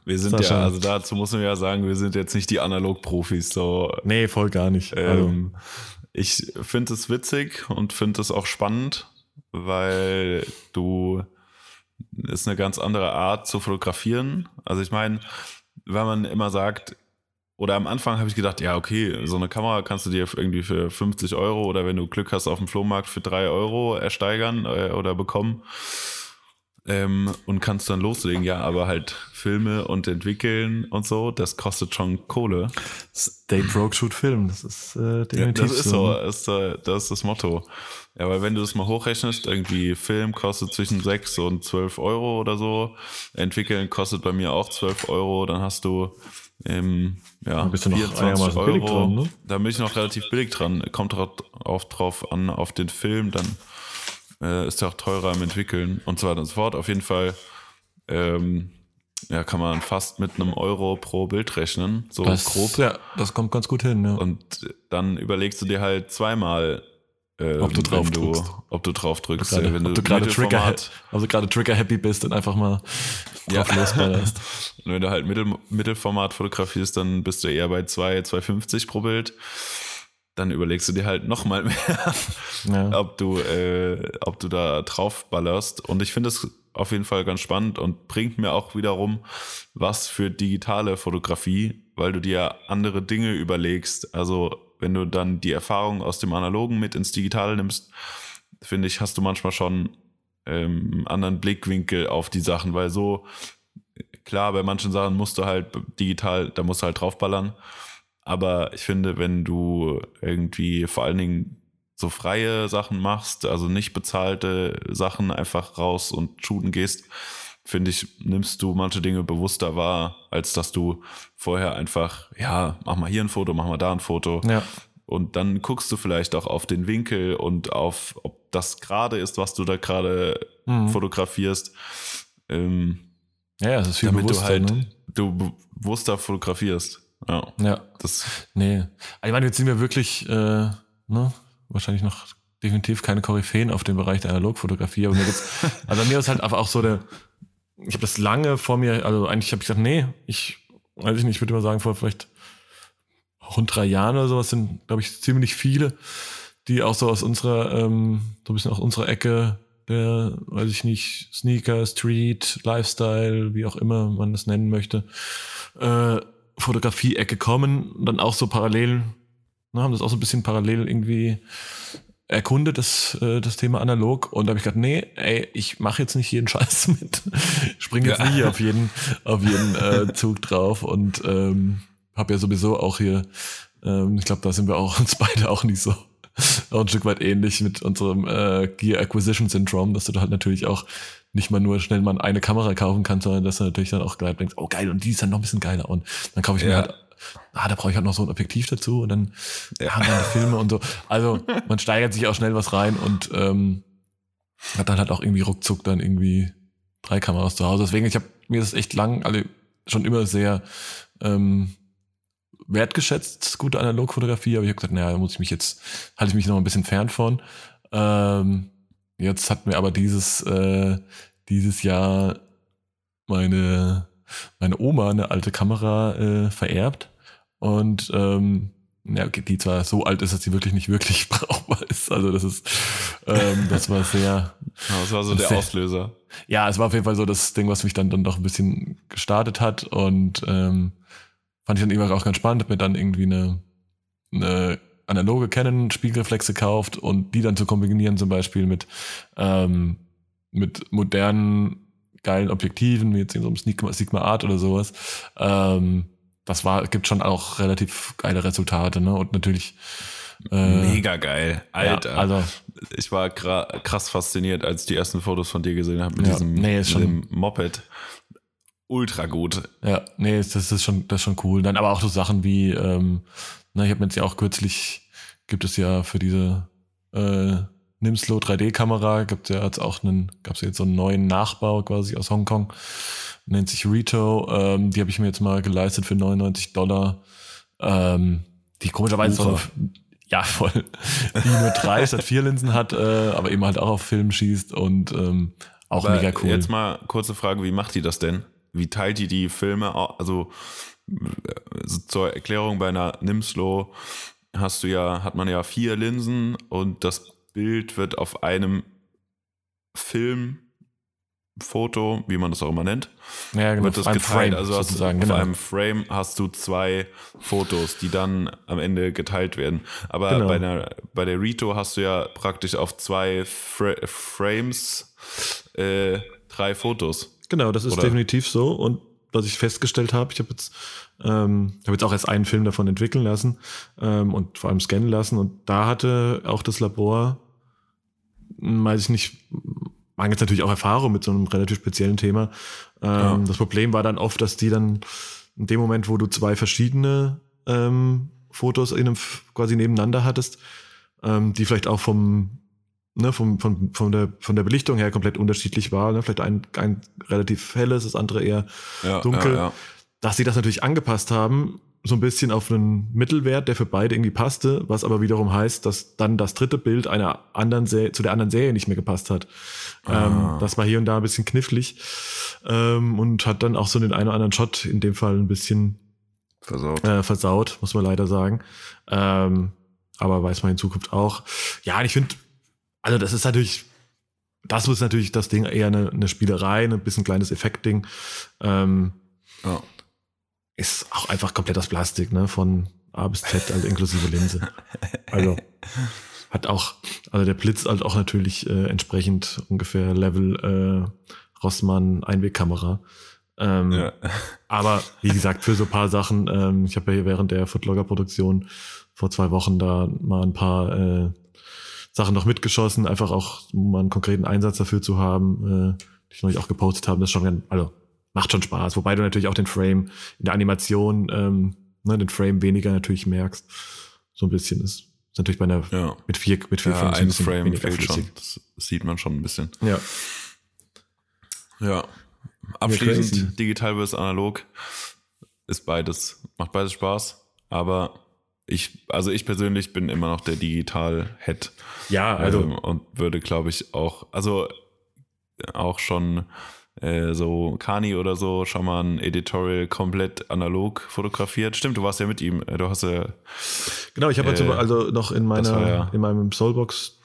Wir sind Sascha. ja, also dazu muss man ja sagen, wir sind jetzt nicht die Analog-Profis. So. Nee, voll gar nicht. Ähm, also. Ich finde es witzig und finde es auch spannend, weil du ist eine ganz andere Art zu fotografieren. Also ich meine, wenn man immer sagt, oder am Anfang habe ich gedacht, ja, okay, so eine Kamera kannst du dir irgendwie für 50 Euro oder wenn du Glück hast auf dem Flohmarkt für 3 Euro ersteigern äh, oder bekommen. ähm, und kannst dann loslegen. Ja, aber halt Filme und entwickeln und so, das kostet schon Kohle. Stay broke, shoot Film. Das ist äh, definitiv ja, das ist so. Das ist, äh, das ist das Motto. Ja, weil wenn du das mal hochrechnest, irgendwie Film kostet zwischen 6 und 12 Euro oder so. Entwickeln kostet bei mir auch 12 Euro. Dann hast du ähm, ja, bist du noch 24 Euro. Dran, ne? Da bin ich noch relativ billig dran. Kommt auch drauf an, auf den Film. Dann äh, ist ja auch teurer im Entwickeln und so weiter und so fort. Auf jeden Fall ähm, ja, kann man fast mit einem Euro pro Bild rechnen, so das, grob. Ja, das kommt ganz gut hin. Ja. Und dann überlegst du dir halt zweimal, ähm, ob du drauf du, drückst. Ob du drauf drückst. Grade, wenn ob du gerade Trigger, also gerade Trigger happy bist und einfach mal drauf ja. losballerst. und wenn du halt Mittel, Mittelformat fotografierst, dann bist du eher bei 2, 2,50 pro Bild dann überlegst du dir halt nochmal mehr, ja. ob, du, äh, ob du da drauf ballerst. Und ich finde es auf jeden Fall ganz spannend und bringt mir auch wiederum was für digitale Fotografie, weil du dir andere Dinge überlegst. Also wenn du dann die Erfahrung aus dem Analogen mit ins Digitale nimmst, finde ich, hast du manchmal schon ähm, einen anderen Blickwinkel auf die Sachen, weil so, klar, bei manchen Sachen musst du halt digital, da musst du halt draufballern. Aber ich finde, wenn du irgendwie vor allen Dingen so freie Sachen machst, also nicht bezahlte Sachen einfach raus und shooten gehst, finde ich, nimmst du manche Dinge bewusster wahr, als dass du vorher einfach, ja, mach mal hier ein Foto, mach mal da ein Foto. Ja. Und dann guckst du vielleicht auch auf den Winkel und auf, ob das gerade ist, was du da gerade mhm. fotografierst. Ähm, ja, das ist viel damit du halt ne? du bewusster fotografierst. Ja. ja. Das nee. Ich meine, jetzt sind wir wirklich, äh, ne, wahrscheinlich noch definitiv keine Koryphäen auf dem Bereich der Analogfotografie, aber mir geht's, also mir ist halt einfach auch so der, ich habe das lange vor mir, also eigentlich habe ich gesagt, nee, ich, weiß ich nicht, ich würde mal sagen, vor vielleicht rund drei Jahren oder sowas sind, glaube ich, ziemlich viele, die auch so aus unserer, ähm, so ein bisschen aus unserer Ecke der, weiß ich nicht, Sneaker, Street, Lifestyle, wie auch immer man das nennen möchte, äh, Fotografie-Ecke kommen, dann auch so parallel, ne, haben das auch so ein bisschen parallel irgendwie erkundet, das, äh, das Thema analog. Und da habe ich gedacht, nee, ey, ich mache jetzt nicht jeden Scheiß mit. Springe jetzt ja. nicht auf jeden, auf jeden äh, Zug drauf und ähm, habe ja sowieso auch hier, ähm, ich glaube, da sind wir auch uns beide auch nicht so auch ein Stück weit ähnlich mit unserem äh, Gear Acquisition Syndrome, dass du da halt natürlich auch nicht mal nur schnell mal eine Kamera kaufen kannst, sondern dass du natürlich dann auch gleich denkst, oh geil, und die ist dann noch ein bisschen geiler. Und dann kaufe ich ja. mir halt, ah, da brauche ich halt noch so ein Objektiv dazu und dann ja. haben dann die Filme und so. Also man steigert sich auch schnell was rein und ähm, hat dann halt auch irgendwie ruckzuck dann irgendwie drei Kameras zu Hause. Deswegen, ich habe mir das echt lang alle schon immer sehr ähm, wertgeschätzt, gute Analogfotografie, aber ich habe gesagt, naja, da muss ich mich jetzt, halte ich mich noch ein bisschen fern von. Ähm, jetzt hat mir aber dieses, äh, dieses Jahr meine, meine Oma eine alte Kamera äh, vererbt und ähm, ja, okay, die zwar so alt ist, dass sie wirklich nicht wirklich brauchbar ist. Also das ist, ähm, das war sehr. Ja, das war so der sehr, Auslöser. Ja, es war auf jeden Fall so das Ding, was mich dann dann doch ein bisschen gestartet hat und ähm, fand ich dann immer auch ganz spannend, hab mir dann irgendwie eine, eine analoge Canon Spiegelreflex gekauft und die dann zu kombinieren zum Beispiel mit, ähm, mit modernen geilen Objektiven, wie jetzt in so einem Sigma, Sigma Art oder sowas. Ähm, das war, gibt schon auch relativ geile Resultate, ne? Und natürlich äh, Mega geil, Alter. Ja, also ich war krass fasziniert, als ich die ersten Fotos von dir gesehen habe mit ja, diesem nee, mit dem Moped ultra gut. Ja, nee, das ist schon, das ist schon cool. Dann aber auch so Sachen wie, ähm, na, ich habe mir jetzt ja auch kürzlich, gibt es ja für diese äh, Nimslo 3D-Kamera, gibt es ja jetzt auch einen, gab es jetzt so einen neuen Nachbau quasi aus Hongkong, nennt sich Rito. Ähm, die habe ich mir jetzt mal geleistet für 99 Dollar. Ähm, die komischerweise so, ja voll, die nur drei statt vier Linsen hat, äh, aber eben halt auch auf Film schießt und ähm, auch aber mega cool. Jetzt mal kurze Frage, wie macht die das denn? Wie teilt die die Filme? Also zur Erklärung bei einer Nimslo hast du ja, hat man ja vier Linsen und das Bild wird auf einem Filmfoto, wie man das auch immer nennt, ja, genau, wird das geteilt. Frame, also hast, auf genau. einem Frame hast du zwei Fotos, die dann am Ende geteilt werden. Aber genau. bei, einer, bei der Rito hast du ja praktisch auf zwei Fra Frames äh, drei Fotos. Genau, das ist Oder? definitiv so. Und was ich festgestellt habe, ich habe jetzt, ähm, hab jetzt auch erst einen Film davon entwickeln lassen ähm, und vor allem scannen lassen. Und da hatte auch das Labor, weiß ich nicht, man jetzt natürlich auch Erfahrung mit so einem relativ speziellen Thema. Ähm, ja. Das Problem war dann oft, dass die dann in dem Moment, wo du zwei verschiedene ähm, Fotos in einem, quasi nebeneinander hattest, ähm, die vielleicht auch vom ne, vom, von, von, der, von der Belichtung her komplett unterschiedlich war. Ne? Vielleicht ein, ein relativ helles, das andere eher ja, dunkel. Ja, ja. Dass sie das natürlich angepasst haben, so ein bisschen auf einen Mittelwert, der für beide irgendwie passte, was aber wiederum heißt, dass dann das dritte Bild einer anderen Serie, zu der anderen Serie nicht mehr gepasst hat. Ah. Ähm, das war hier und da ein bisschen knifflig ähm, und hat dann auch so den einen oder anderen Shot in dem Fall ein bisschen versaut, äh, versaut muss man leider sagen. Ähm, aber weiß man in Zukunft auch. Ja, ich finde, also das ist natürlich, das ist natürlich das Ding eher eine, eine Spielerei, ein bisschen kleines Effektding. Ähm, ja. Ist auch einfach komplett das Plastik, ne? Von A bis Z, also inklusive Linse. Also hat auch, also der Blitz halt auch natürlich äh, entsprechend ungefähr Level äh, Rossmann Einwegkamera. Ähm, ja. Aber wie gesagt, für so ein paar Sachen, ähm, ich habe ja hier während der Footlogger-Produktion vor zwei Wochen da mal ein paar äh, Sachen noch mitgeschossen, einfach auch, um mal einen konkreten Einsatz dafür zu haben, äh, die ich neulich auch gepostet habe. Das ist schon, also macht schon Spaß. Wobei du natürlich auch den Frame in der Animation, ähm, ne, den Frame weniger natürlich merkst. So ein bisschen ist, ist natürlich bei einer ja. mit vier mit vier ja, Frames ein Frame fehlt schon. Das sieht man schon ein bisschen. Ja. Ja. Abschließend digital versus analog ist beides macht beides Spaß, aber ich, also ich persönlich bin immer noch der Digital-Head. Ja, also. Ähm, und würde, glaube ich, auch, also auch schon äh, so Kani oder so schon mal ein Editorial komplett analog fotografiert. Stimmt, du warst ja mit ihm. Äh, du hast ja. Genau, ich habe äh, also noch in meiner, ja, in meinem Soulbox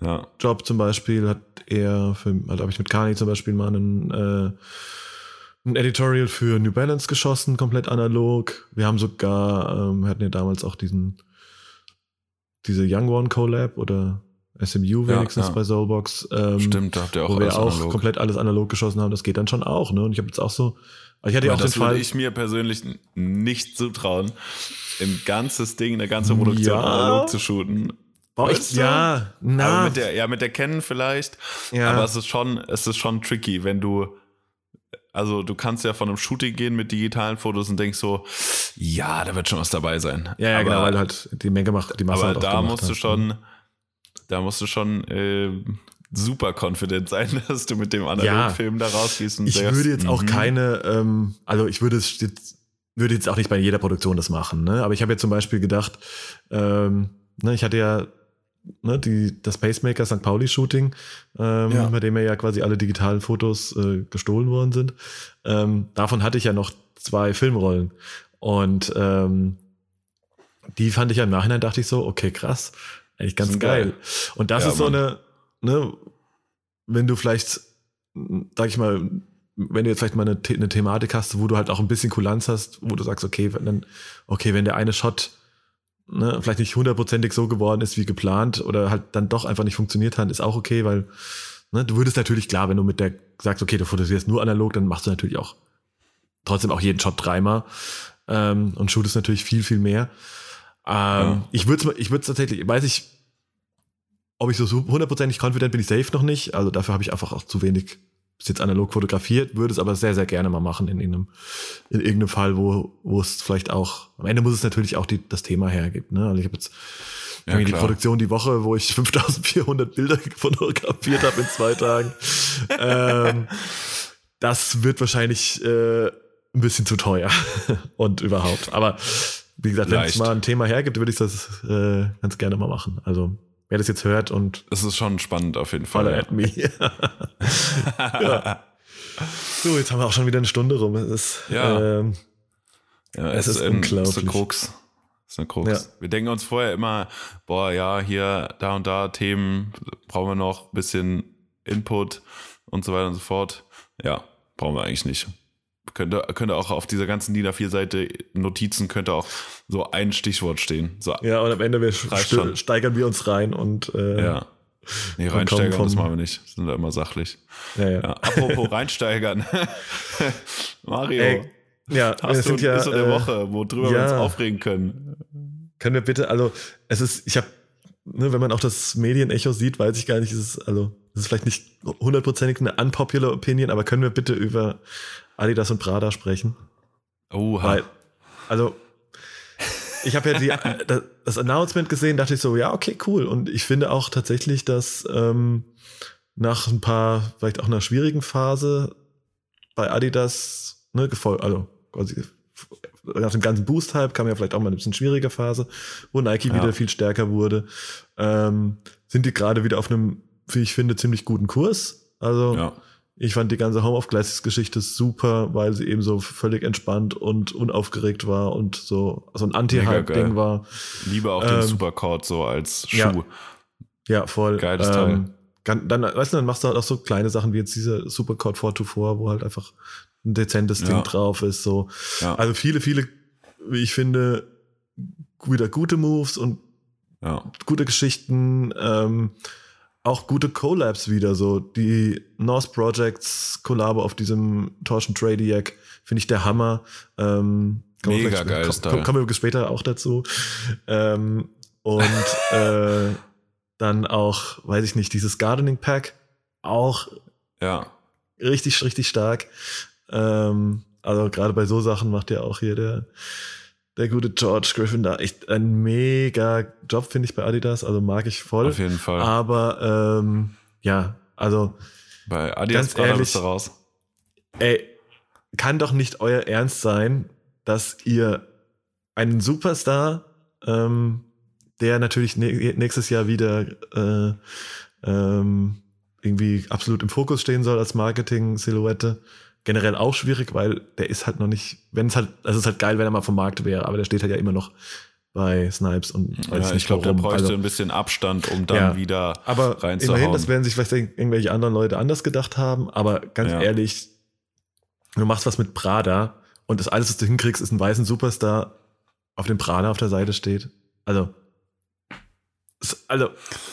ja. Job zum Beispiel hat er, für, also habe ich mit Kani zum Beispiel mal einen äh, ein Editorial für New Balance geschossen, komplett analog. Wir haben sogar, ähm, hatten ja damals auch diesen, diese Young One Collab oder SMU wenigstens ja, ja. bei Soulbox. Ähm, Stimmt, da habt ihr auch Wo wir auch analog. komplett alles analog geschossen haben. Das geht dann schon auch, ne? Und ich habe jetzt auch so, ich hatte ja auch das den Fall. würde ich mir persönlich nicht zutrauen, im ganzes Ding, eine ganze Produktion ja. analog zu shooten. Boah, ich, ja, na. mit der, ja, mit der Canon vielleicht. Ja. Aber es ist schon, es ist schon tricky, wenn du also du kannst ja von einem Shooting gehen mit digitalen Fotos und denkst so, ja, da wird schon was dabei sein. Ja, ja genau, aber, genau, weil du halt die Menge macht, die Masse aber halt da musst du schon, da musst du schon äh, super confident sein, dass du mit dem Analogfilm ja, da rausgehst. ich sagst, würde jetzt auch mhm. keine, ähm, also ich würde es jetzt, würde jetzt auch nicht bei jeder Produktion das machen, ne? Aber ich habe jetzt zum Beispiel gedacht, ähm, ne, ich hatte ja ne, die, das Pacemaker St. Pauli-Shooting, ähm, ja. bei dem ja quasi alle digitalen Fotos äh, gestohlen worden sind. Ähm, davon hatte ich ja noch zwei Filmrollen. Und ähm, die fand ich ja im Nachhinein, dachte ich so, okay, krass, eigentlich ganz geil. geil. Und das ja, ist so Mann. eine, ne, wenn du vielleicht, sag ich mal, wenn du jetzt vielleicht mal eine, eine Thematik hast, wo du halt auch ein bisschen Kulanz hast, wo du sagst, okay, wenn, okay, wenn der eine Shot ne, vielleicht nicht hundertprozentig so geworden ist wie geplant oder halt dann doch einfach nicht funktioniert hat, ist auch okay, weil ne, du würdest natürlich klar, wenn du mit der sagst, okay, du fotografierst nur analog, dann machst du natürlich auch trotzdem auch jeden Shot dreimal ähm, und shootest natürlich viel, viel mehr. Ähm, ja. Ich würde es ich würd's tatsächlich, weiß ich, ob ich so hundertprozentig confident bin, ich safe noch nicht. Also dafür habe ich einfach auch zu wenig bis jetzt analog fotografiert, würde es aber sehr, sehr gerne mal machen in irgendeinem, in irgendeinem Fall, wo, wo es vielleicht auch, am Ende muss es natürlich auch die, das Thema hergeben. Ne? Also ich habe jetzt ja, die Produktion die Woche, wo ich 5400 Bilder fotografiert habe in zwei Tagen. ähm, das wird wahrscheinlich äh, ein bisschen zu teuer und überhaupt. Aber wie gesagt, wenn es mal ein Thema hergibt, würde ich das äh, ganz gerne mal machen. Also wer das jetzt hört und. Es ist schon spannend auf jeden Fall. Follow ja. at me. ja. So, jetzt haben wir auch schon wieder eine Stunde rum. Es ist, ja. Ähm, ja, es, es ist, ist unglaublich. Ist eine Krux. ist eine Krux. Ja. Wir denken uns vorher immer, boah, ja, hier, da und da Themen, brauchen wir noch ein bisschen Input und so weiter und so fort. Ja, brauchen wir eigentlich nicht. Könnte, könnte auch auf dieser ganzen DIN A4-Seite Notizen könnte auch so ein Stichwort stehen. So, ja, und am Ende wir steigern wir uns rein und äh, ja. Nee, reinsteigern, das machen wir nicht. Sind da immer sachlich. Ja, ja. Ja, apropos reinsteigern. Mario, Ey, ja, wir hast du sind ja, bis der äh, Woche, worüber wir ja. uns aufregen können? Können wir bitte, also es ist, ich habe, ne, wenn man auch das Medienecho sieht, weiß ich gar nicht, ist es, also es ist vielleicht nicht hundertprozentig eine unpopular Opinion, aber können wir bitte über Adidas und Prada sprechen? Oha. Weil, also ich habe ja die, das, Announcement gesehen, dachte ich so, ja, okay, cool. Und ich finde auch tatsächlich, dass ähm, nach ein paar, vielleicht auch einer schwierigen Phase bei Adidas, ne, gefolgt, also quasi nach dem ganzen Boost-Hype kam ja vielleicht auch mal ein bisschen schwierige Phase, wo Nike Ja. wieder viel stärker wurde. Ähm, sind die gerade wieder auf einem, wie ich finde, ziemlich guten Kurs. Also ja. Ich fand die ganze Home of Classics Geschichte super, weil sie eben so völlig entspannt und unaufgeregt war und so, so ein Anti-Hype-Ding war. Liebe auch Ähm, den Supercord so als Schuh. ja. Ja, voll. Geiles Teil. Dann, dann, weißt du, dann machst du halt auch so kleine Sachen wie jetzt diese Supercode 424, wo halt einfach ein dezentes Ja. Ding drauf ist. So. Ja. Also viele, viele, wie ich finde, wieder gute Moves und ja. gute Geschichten, ähm, auch gute Collabs wieder, so die North Projects Collabo auf diesem Torschen Tradiac, finde ich der Hammer. Ähm, kommen wir Mega vielleicht- geiles komm-. Kommen wir später auch dazu. Ähm, und äh, dann auch, weiß ich nicht, dieses Gardening Pack, auch Ja. richtig, richtig stark. Ähm, also gerade bei so Sachen macht ja auch hier der, der gute George Griffin da echt einen mega Job, finde ich, bei Adidas. Also mag ich voll. Auf jeden Fall. Aber ähm, ja, also, Bei Adidas ganz ehrlich- bist du raus. ey, kann doch nicht euer Ernst sein, dass ihr einen Superstar, ähm, der natürlich nä- nächstes Jahr wieder äh, ähm, irgendwie absolut im Fokus stehen soll als Marketing-Silhouette. Generell auch schwierig, weil der ist halt noch nicht, wenn es halt, also es ist halt geil, wenn er mal vom Markt wäre, aber der steht halt ja immer noch bei Snipes und weiß Ja, ich nicht glaube, der bräuchte Also- ein bisschen Abstand, um dann Ja. wieder aber reinzuhauen. immerhin, das werden sich vielleicht irgendwelche anderen Leute anders gedacht haben. Aber ganz Ja. ehrlich, du machst was mit Prada und das alles, was du hinkriegst, ist ein weißen Superstar, auf dem Prada auf der Seite steht. Also, also,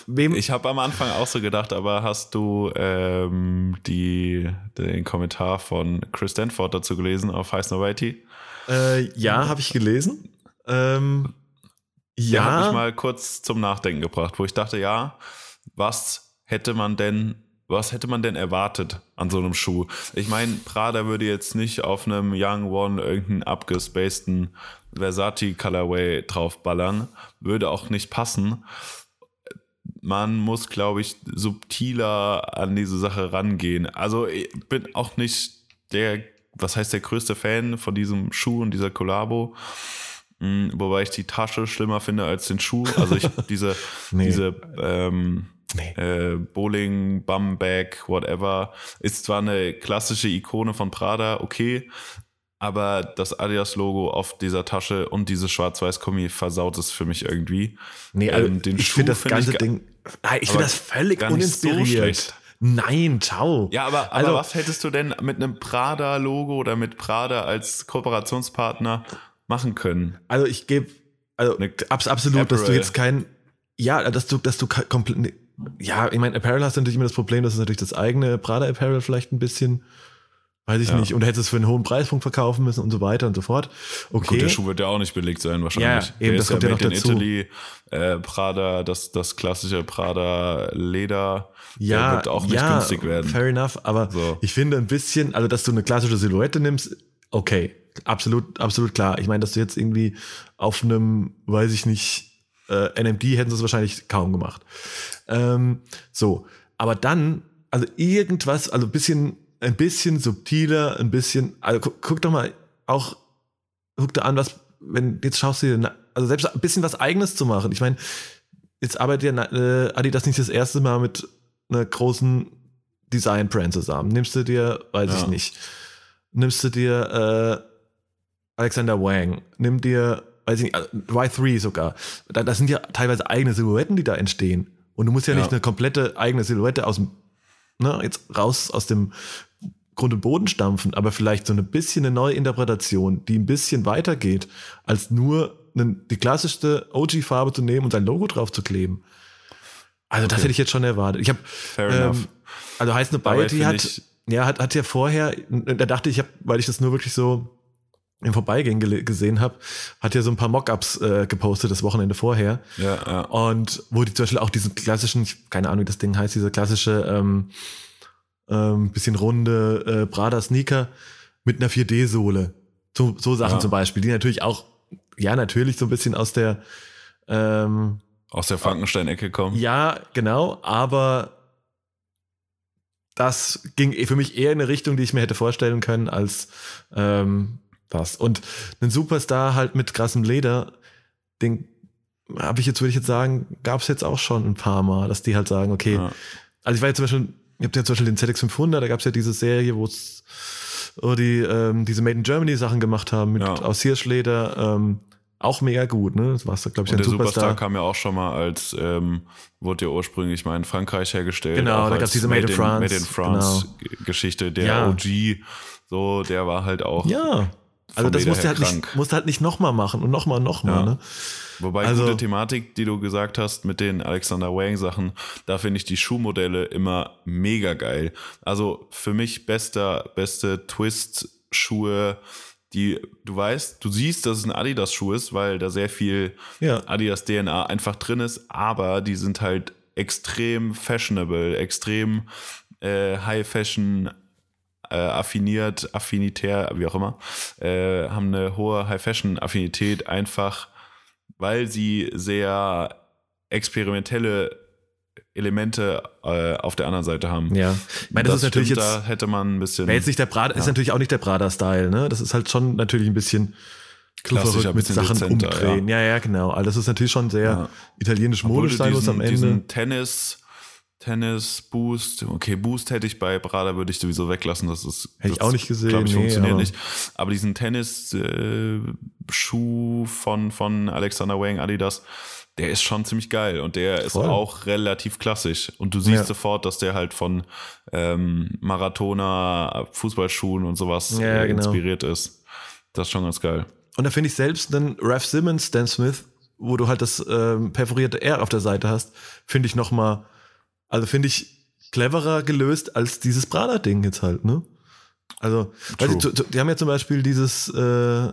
wem, Ich habe am Anfang auch so gedacht, aber hast du ähm, die, den Kommentar von Chris Stanford dazu gelesen auf Heiß Novelty? äh, ja, habe ich gelesen. Ähm, Der hat mich ja, mal kurz zum Nachdenken gebracht, wo ich dachte, ja, was hätte man denn, was hätte man denn erwartet an so einem Schuh? Ich meine, Prada würde jetzt nicht auf einem Young One irgendeinen abgespaceden Versace Colorway draufballern, würde auch nicht passen. Man muss, glaube ich, subtiler an diese Sache rangehen. Also ich bin auch nicht der, was heißt der größte Fan von diesem Schuh und dieser Collabo. Mm, Wobei ich die Tasche schlimmer finde als den Schuh. Also ich diese, Nee. diese ähm, Nee. äh, Bowling, Bumbag, whatever, ist zwar eine klassische Ikone von Prada, okay, aber das Adidas-Logo auf dieser Tasche und dieses Schwarz-Weiß-Kombi versaut es für mich irgendwie. nee, also, ähm, den ich finde das find ganze ich ga- Ding, nein, ich finde das völlig so uninspiriert. schlecht. Nein, ciao. Ja, aber, aber Also- was hättest du denn mit einem Prada-Logo oder mit Prada als Kooperationspartner machen können? Also ich gebe, also abs absolut, dass du Apparel. jetzt kein, ja, dass du, dass du komplett, ne- ja, ich meine, Apparel hast du natürlich immer das Problem, dass es natürlich das eigene Prada Apparel vielleicht ein bisschen, weiß ich Ja. nicht, und du hättest es für einen hohen Preispunkt verkaufen müssen und so weiter und so fort. Okay. Gut, der Schuh wird ja auch nicht billig sein wahrscheinlich. Ja, eben, Der das kommt ja made noch dazu. Italy, äh, Prada, das, das klassische Prada Leder. ja, wird auch nicht ja, günstig werden. Fair enough, aber So. ich finde ein bisschen, also dass du eine klassische Silhouette nimmst, okay, absolut, absolut klar. Ich meine, dass du jetzt irgendwie auf einem, weiß ich nicht, äh, NMD hätten sie es wahrscheinlich kaum gemacht. Ähm, so, aber dann, also irgendwas, also ein bisschen, ein bisschen subtiler, ein bisschen, also guck, guck doch mal auch, guck dir an, was, wenn, jetzt schaust du dir, also selbst ein bisschen was Eigenes zu machen. Ich meine, jetzt arbeitet ja äh, Adidas nicht das erste Mal mit einer großen Design-Brand zusammen. Nimmst du dir, weiß Ja. ich nicht, nimmst du dir äh, Alexander Wang, nimm dir, weiß ich nicht, äh, Y3 sogar. Da, das sind ja teilweise eigene Silhouetten, die da entstehen. Und du musst ja, Ja. nicht eine komplette eigene Silhouette aus dem, ne, jetzt raus aus dem Grund und Boden stampfen, aber vielleicht so ein bisschen eine neue Interpretation, die ein bisschen weitergeht, als nur einen, die klassischste OG-Farbe zu nehmen und sein Logo drauf zu kleben. Also das hätte ich jetzt schon erwartet. Ich habe ähm, also heißt eine die hat ja hat, hat ja vorher da dachte ich, hab, weil ich das nur wirklich so im Vorbeigehen gesehen habe, hat ja so ein paar Mockups äh, gepostet das Wochenende vorher. Ja, ja. Und wo die zum Beispiel auch diesen klassischen, keine Ahnung, wie das Ding heißt, diese klassische ähm, ähm, bisschen runde äh, Prada Sneaker mit einer 4D-Sohle. So, so Sachen ja. zum Beispiel, die natürlich auch, ja, natürlich so ein bisschen aus der ähm, aus der Frankenstein-Ecke kommen. Ja, genau, aber das ging für mich eher in eine Richtung, die ich mir hätte vorstellen können, als ähm, das. Und einen Superstar halt mit krassem Leder, den habe ich jetzt, würde ich jetzt sagen, gab es jetzt auch schon ein paar Mal, dass die halt sagen, okay, ja. also ich war jetzt zum Beispiel, ihr habt ja zum Beispiel den ZX500, da gab es ja diese Serie, wo es die ähm, diese Made in Germany Sachen gemacht haben mit ja. aus Hirschleder, ähm, auch mega gut, ne? Das war glaube ich, Und ein der Superstar. Superstar kam ja auch schon mal als, ähm, wurde ja ursprünglich mal in Frankreich hergestellt. Genau, da gab es diese Made, Made in France. Made in France genau. Geschichte. Der ja. OG, so, der war halt auch. Ja. Also das musste halt, nicht, musste halt nicht nochmal machen und nochmal und nochmal. Ja. Ne? Wobei also, gute Thematik, die du gesagt hast mit den Alexander Wang Sachen, da finde ich die Schuhmodelle immer mega geil. Also für mich bester, beste Twist-Schuhe, die du weißt, du siehst, dass es ein Adidas-Schuh ist, weil da sehr viel ja. Adidas-DNA einfach drin ist, aber die sind halt extrem fashionable, extrem äh, High-Fashion äh, affiniert, affinitär, wie auch immer, äh, haben eine hohe High-Fashion-Affinität, einfach weil sie sehr experimentelle Elemente äh, auf der anderen Seite haben. Ja, ich meine, das, das ist natürlich stimmt, jetzt. Da hätte man ein bisschen. Jetzt nicht der Prada, ja. ist natürlich auch nicht der Prada-Style, ne? Das ist halt schon natürlich ein bisschen klassischer mit Sachen dezenter, umdrehen. Ja. ja, ja, genau. Also das ist natürlich schon sehr ja. italienisch modisch sein muss am Ende. Diesen Tennis Tennis, Boost. Okay, Boost hätte ich bei Prada würde ich sowieso weglassen. Das ist hätte ich auch nicht gesehen. Glaube ich nee, funktioniert aber nicht. Aber diesen Tennis äh, Schuh von von Alexander Wang Adidas, der ist schon ziemlich geil und der ist Voll. auch relativ klassisch. Und du siehst ja. sofort, dass der halt von ähm, Marathoner, Fußballschuhen und sowas ja, äh, genau. inspiriert ist. Das ist schon ganz geil. Und da finde ich selbst einen Ralph Simmons, Dan Smith, wo du halt das ähm, perforierte R auf der Seite hast, finde ich nochmal, also finde ich cleverer gelöst als dieses Prada-Ding jetzt halt, ne? Also, weißt du, die haben ja zum Beispiel dieses, äh,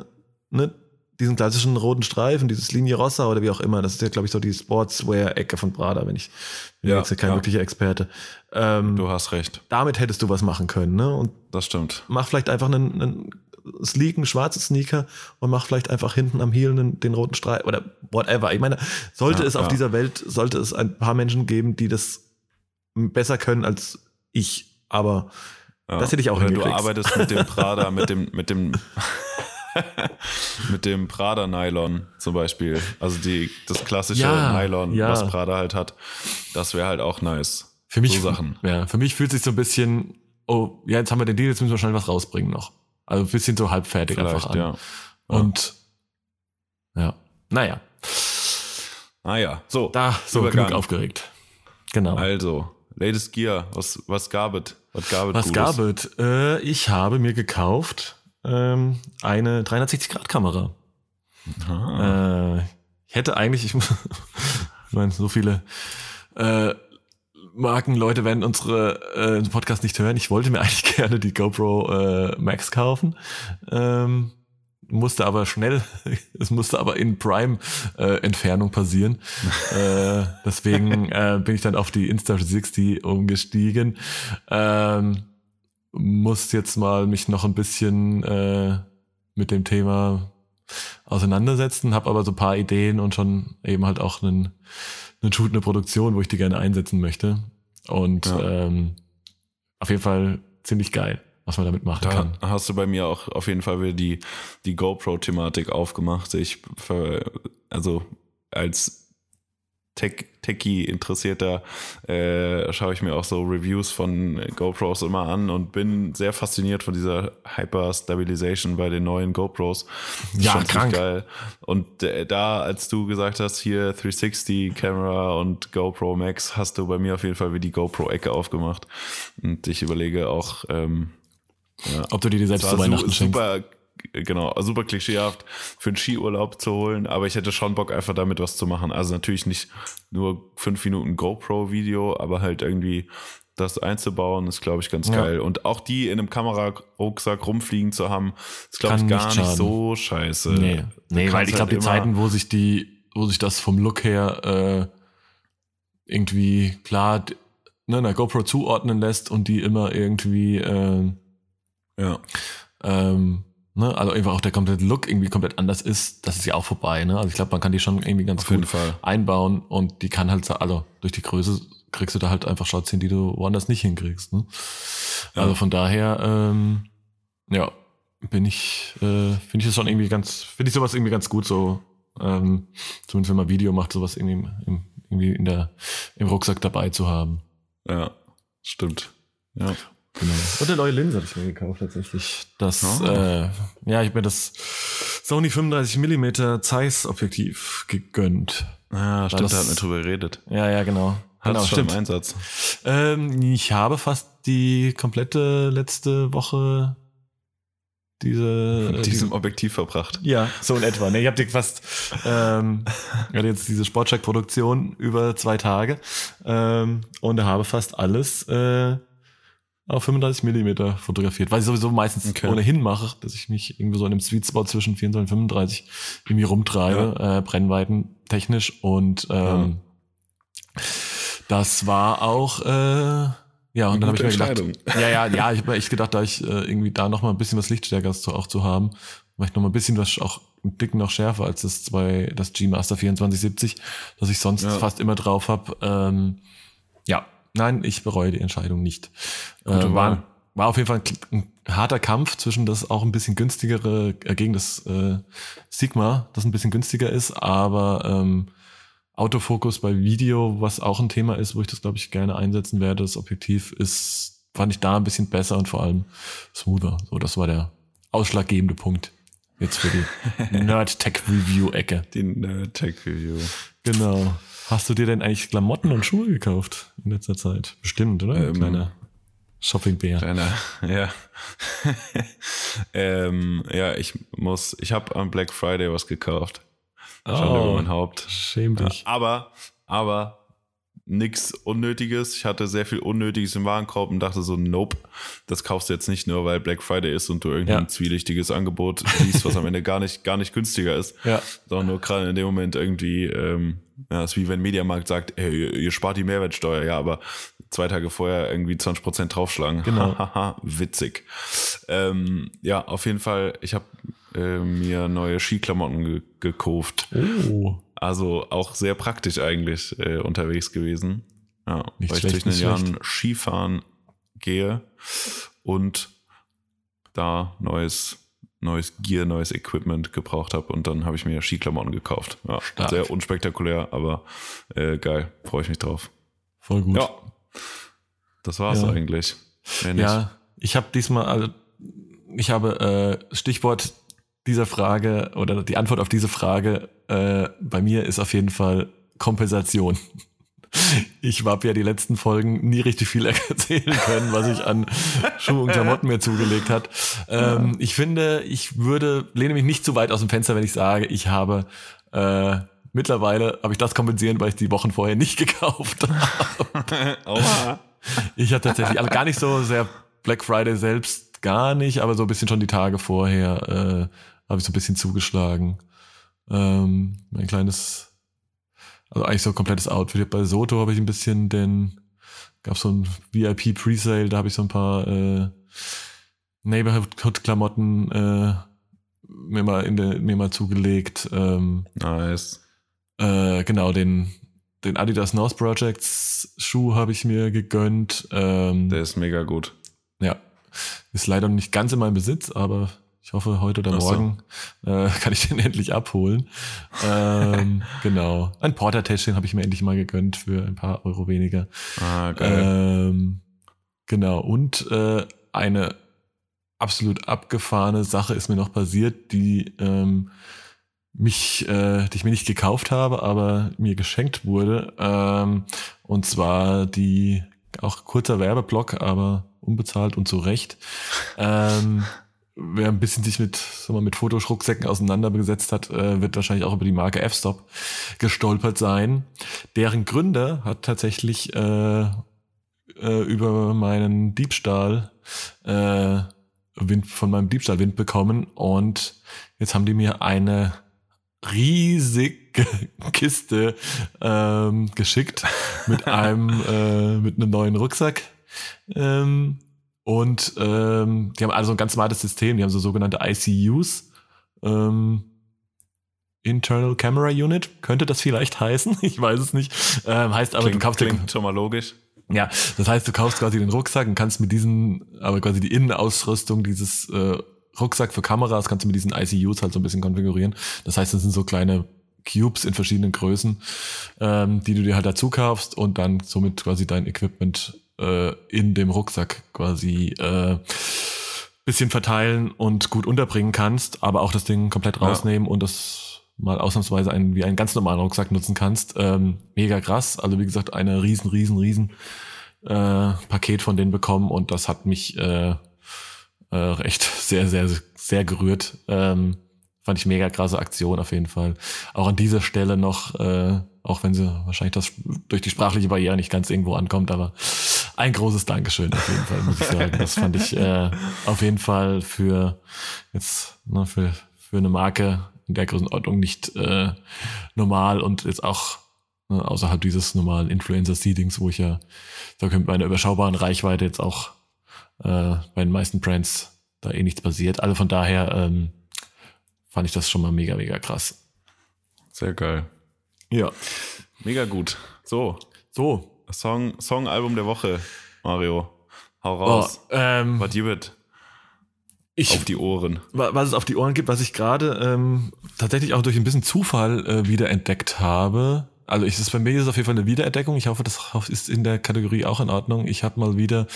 ne, diesen klassischen roten Streifen, dieses Linie Rossa oder wie auch immer. Das ist ja, glaube ich, so die Sportswear-Ecke von Prada, wenn ich bin ja, jetzt ja kein ja. wirklicher Experte. Ähm, du hast recht. Damit hättest du was machen können, ne? Und das stimmt. Mach vielleicht einfach einen, einen sleeken schwarzen Sneaker und mach vielleicht einfach hinten am Heel den, den roten Streifen oder whatever. Ich meine, sollte ja, es auf dieser Welt, sollte es ein paar Menschen geben, die das besser können als ich, aber das hätte ich auch Oder du arbeitest mit dem Prada, mit dem, mit dem mit dem Prada Nylon zum Beispiel. Also die, das klassische ja, Nylon, ja. was Prada halt hat. Das wäre halt auch nice. Für mich, so Sachen. Ja, für mich fühlt sich so ein bisschen, oh, ja, jetzt haben wir den Deal, jetzt müssen wir schnell was rausbringen noch. Also ein bisschen so halbfertig Vielleicht, einfach an. Ja. Und ja, naja. Naja, so. Da, so Übergang. genug aufgeregt. Genau. Also, latest Gear, was, was gab es? Was gab es? Was gab es? Äh, ich habe mir gekauft ähm, eine 360-Grad-Kamera. Äh, ich hätte eigentlich, ich, ich meine, so viele äh, Marken, Leute werden unsere äh, Podcast nicht hören. Ich wollte mir eigentlich gerne die GoPro äh, Max kaufen. Ähm, musste aber schnell, es musste aber in Prime-Entfernung äh, passieren. äh, deswegen äh, bin ich dann auf die Insta60 umgestiegen. Ähm, muss jetzt mal mich noch ein bisschen äh, mit dem Thema auseinandersetzen, habe aber so ein paar Ideen und schon eben halt auch einen, einen Shoot, eine Produktion, wo ich die gerne einsetzen möchte. Und ja. ähm, auf jeden Fall ziemlich geil, was man damit machen da kann. Hast du bei mir auch auf jeden Fall wieder die, die GoPro-Thematik aufgemacht. Ich, also als Tech, Techie-Interessierter äh, schaue ich mir auch so Reviews von GoPros immer an und bin sehr fasziniert von dieser Hyper-Stabilization bei den neuen GoPros. Ja, krank. Geil. Und äh, da, als du gesagt hast, hier 360 Camera und GoPro Max, hast du bei mir auf jeden Fall wie die GoPro-Ecke aufgemacht. Und ich überlege auch, ähm, ja, ob du dir die selbst zu Weihnachten schenkst. Super genau, super klischeehaft für einen Skiurlaub zu holen, aber ich hätte schon Bock, einfach damit was zu machen. Also natürlich nicht nur fünf Minuten GoPro-Video, aber halt irgendwie das einzubauen, ist, glaube ich, ganz ja. geil. Und auch die in einem Kamerarucksack rumfliegen zu haben, ist, glaube ich, gar nicht, nicht, so scheiße. Nee, nee weil ich glaube, halt die Zeiten, wo sich die, wo sich das vom Look her äh, irgendwie klar ne, einer GoPro zuordnen lässt und die immer irgendwie äh, ja. ähm, ne, also einfach auch der komplette Look irgendwie komplett anders ist, das ist ja auch vorbei. Ne? Also ich glaube, man kann die schon irgendwie ganz Auf gut einbauen und die kann halt, also durch die Größe kriegst du da halt einfach Shots hin, die du woanders nicht hinkriegst. Ne? Ja. Also von daher, ähm, ja, bin ich, äh, finde ich das schon irgendwie ganz, finde ich sowas irgendwie ganz gut, so, ähm, zumindest wenn man Video macht, sowas irgendwie, im, irgendwie in der, im Rucksack dabei zu haben. Ja, stimmt. Ja. Genau. Und eine neue Linse habe ich mir gekauft tatsächlich. Das, oh. äh, ja, ich habe mir das Sony 35 mm Zeiss Objektiv gegönnt. Ah, stimmt, da hat man drüber geredet. Ja, ja, genau. Hat genau, schon im Einsatz? Ähm, ich habe fast die komplette letzte Woche diese Mit diesem die, Objektiv verbracht. Ja, so in etwa. Ne, ich habe fast ähm, hatte jetzt diese Sportcheck-Produktion über zwei Tage ähm, und habe fast alles äh, auf 35 Millimeter fotografiert, weil ich sowieso meistens okay. ohnehin mache, dass ich mich irgendwo so in einem Sweet Spot zwischen 24 und 35 irgendwie rumtreibe, ja. äh, Brennweiten technisch und ähm, ja. Das war auch, äh, ja, und dann habe ich mir gedacht, ja, ja, ja, ich habe mir echt gedacht, da ich äh, irgendwie da noch mal ein bisschen was Lichtstärkeres zu, auch zu haben, vielleicht noch mal ein bisschen was auch ein Dick noch schärfer als das zwei, das G-Master 2470, das ich sonst ja. fast immer drauf habe. Ähm, ja, nein, ich bereue die Entscheidung nicht. Äh, war, war auf jeden Fall ein, ein, harter Kampf zwischen das auch ein bisschen günstigere, äh, gegen das äh, Sigma, das ein bisschen günstiger ist, aber ähm, Autofokus bei Video, was auch ein Thema ist, wo ich das, glaube ich, gerne einsetzen werde. Das Objektiv ist, fand ich da ein bisschen besser und vor allem smoother. So, das war der ausschlaggebende Punkt. Jetzt für die Nerd-Tech-Review-Ecke. Die Nerd-Tech-Review. Genau. Hast du dir denn eigentlich Klamotten und Schuhe gekauft in letzter Zeit? Bestimmt, oder? Ähm, Kleiner Shopping-Bär. Kleiner, ja. ähm, ja, ich muss, ich habe am Black Friday was gekauft. Schande oh, über mein Haupt. Schäm dich. aber, aber nichts Unnötiges. Ich hatte sehr viel Unnötiges im Warenkorb und dachte so, nope, das kaufst du jetzt nicht nur, weil Black Friday ist und du irgendein ja. zwielichtiges Angebot siehst, was am Ende gar nicht, gar nicht günstiger ist. Ja. Sondern nur gerade in dem Moment irgendwie, ähm, ja, ist wie wenn Mediamarkt sagt, hey, ihr, ihr spart die Mehrwertsteuer, ja, aber zwei Tage vorher irgendwie 20 Prozent draufschlagen. Genau. Witzig. Ähm, ja, auf jeden Fall, ich habe äh, mir neue Skiklamotten ge gekauft. Oh. Also auch sehr praktisch eigentlich äh, unterwegs gewesen. Ja, nicht weil schlecht, ich zwischen den Jahren schlecht. Skifahren gehe und da neues neues Gear, neues Equipment gebraucht habe und dann habe ich mir Skiklamotten gekauft. Ja, sehr unspektakulär, aber äh, geil, freue ich mich drauf. Voll gut. Ja, das war's ja. eigentlich. Ja, ich habe diesmal, also ich habe äh, Stichwort dieser Frage oder die Antwort auf diese Frage äh, bei mir ist auf jeden Fall Kompensation. Ich habe ja die letzten Folgen nie richtig viel erzählen können, was ich an Schuhe und Klamotten mir zugelegt hat. Ähm, ich finde, ich würde, lehne mich nicht zu weit aus dem Fenster, wenn ich sage, ich habe äh, mittlerweile habe ich das kompensieren, weil ich die Wochen vorher nicht gekauft habe. ich hatte tatsächlich also gar nicht so sehr Black Friday selbst gar nicht, aber so ein bisschen schon die Tage vorher äh, habe ich so ein bisschen zugeschlagen. Ähm, ein kleines, also eigentlich so ein komplettes Outfit. Bei Soto habe ich ein bisschen den, gab so ein VIP Presale, da habe ich so ein paar äh, Neighborhood-Klamotten äh, mir mal in der, mir mal zugelegt. Ähm, nice. Äh, genau, den, den Adidas North Projects Schuh habe ich mir gegönnt. Ähm, der ist mega gut. Ja. Ist leider nicht ganz in meinem Besitz, aber ich hoffe, heute oder morgen so. äh, kann ich den endlich abholen. ähm, genau. Ein Porter-Täschchen habe ich mir endlich mal gegönnt für ein paar Euro weniger. Ah, geil. Ähm, genau. Und äh, eine absolut abgefahrene Sache ist mir noch passiert, die ähm, mich, äh, die ich mir nicht gekauft habe, aber mir geschenkt wurde. Ähm, und zwar die auch kurzer Werbeblock, aber unbezahlt und zu Recht. Ähm, wer ein bisschen sich mit, sag mal, mit Fotoschrucksäcken auseinandergesetzt hat, äh, wird wahrscheinlich auch über die Marke F-Stop gestolpert sein. Deren Gründer hat tatsächlich äh, äh, über meinen Diebstahl äh, Wind, von meinem Diebstahl Wind bekommen und jetzt haben die mir eine riesige Kiste ähm, geschickt mit einem äh, mit einem neuen Rucksack ähm, und ähm, die haben also ein ganz smartes System. Die haben so sogenannte ICUs. Ähm, Internal Camera Unit, könnte das vielleicht heißen? Ich weiß es nicht. Ähm, heißt aber, klingt, du kaufst klingt schon mal logisch. Ja, das heißt, du kaufst quasi den Rucksack und kannst mit diesen, aber quasi die Innenausrüstung dieses äh, Rucksack für Kameras kannst du mit diesen ICUs halt so ein bisschen konfigurieren. Das heißt, das sind so kleine Cubes in verschiedenen Größen, ähm, die du dir halt dazu kaufst und dann somit quasi dein Equipment äh, in dem Rucksack quasi äh, bisschen verteilen und gut unterbringen kannst, aber auch das Ding komplett rausnehmen ja. und das mal ausnahmsweise einen, wie einen ganz normalen Rucksack nutzen kannst. Ähm, mega krass. Also wie gesagt, eine riesen, riesen, riesen äh, Paket von denen bekommen und das hat mich äh, äh, echt sehr, sehr, sehr gerührt. Ähm, fand ich mega krasse Aktion auf jeden Fall. Auch an dieser Stelle noch, äh, auch wenn sie wahrscheinlich das durch die sprachliche Barriere nicht ganz irgendwo ankommt, aber ein großes Dankeschön auf jeden Fall, muss ich sagen. Das fand ich äh, auf jeden Fall für jetzt ne, für, für eine Marke in der Größenordnung nicht äh, normal und jetzt auch ne, außerhalb dieses normalen Influencer-Seedings, wo ich ja da mit meiner überschaubaren Reichweite jetzt auch äh, bei den meisten Brands da eh nichts passiert. Also von daher ähm, fand ich das schon mal mega, mega krass. Sehr geil. Ja. Mega gut. So. So. Song, Song Album der Woche, Mario. Hau raus. Oh, ähm, was gibt ich, auf die Ohren. Was es auf die Ohren gibt, was ich gerade ähm, tatsächlich auch durch ein bisschen Zufall äh, wiederentdeckt habe. Also ich, ist bei mir ist auf jeden Fall eine Wiederentdeckung. Ich hoffe, das ist in der Kategorie auch in Ordnung. Ich habe mal wieder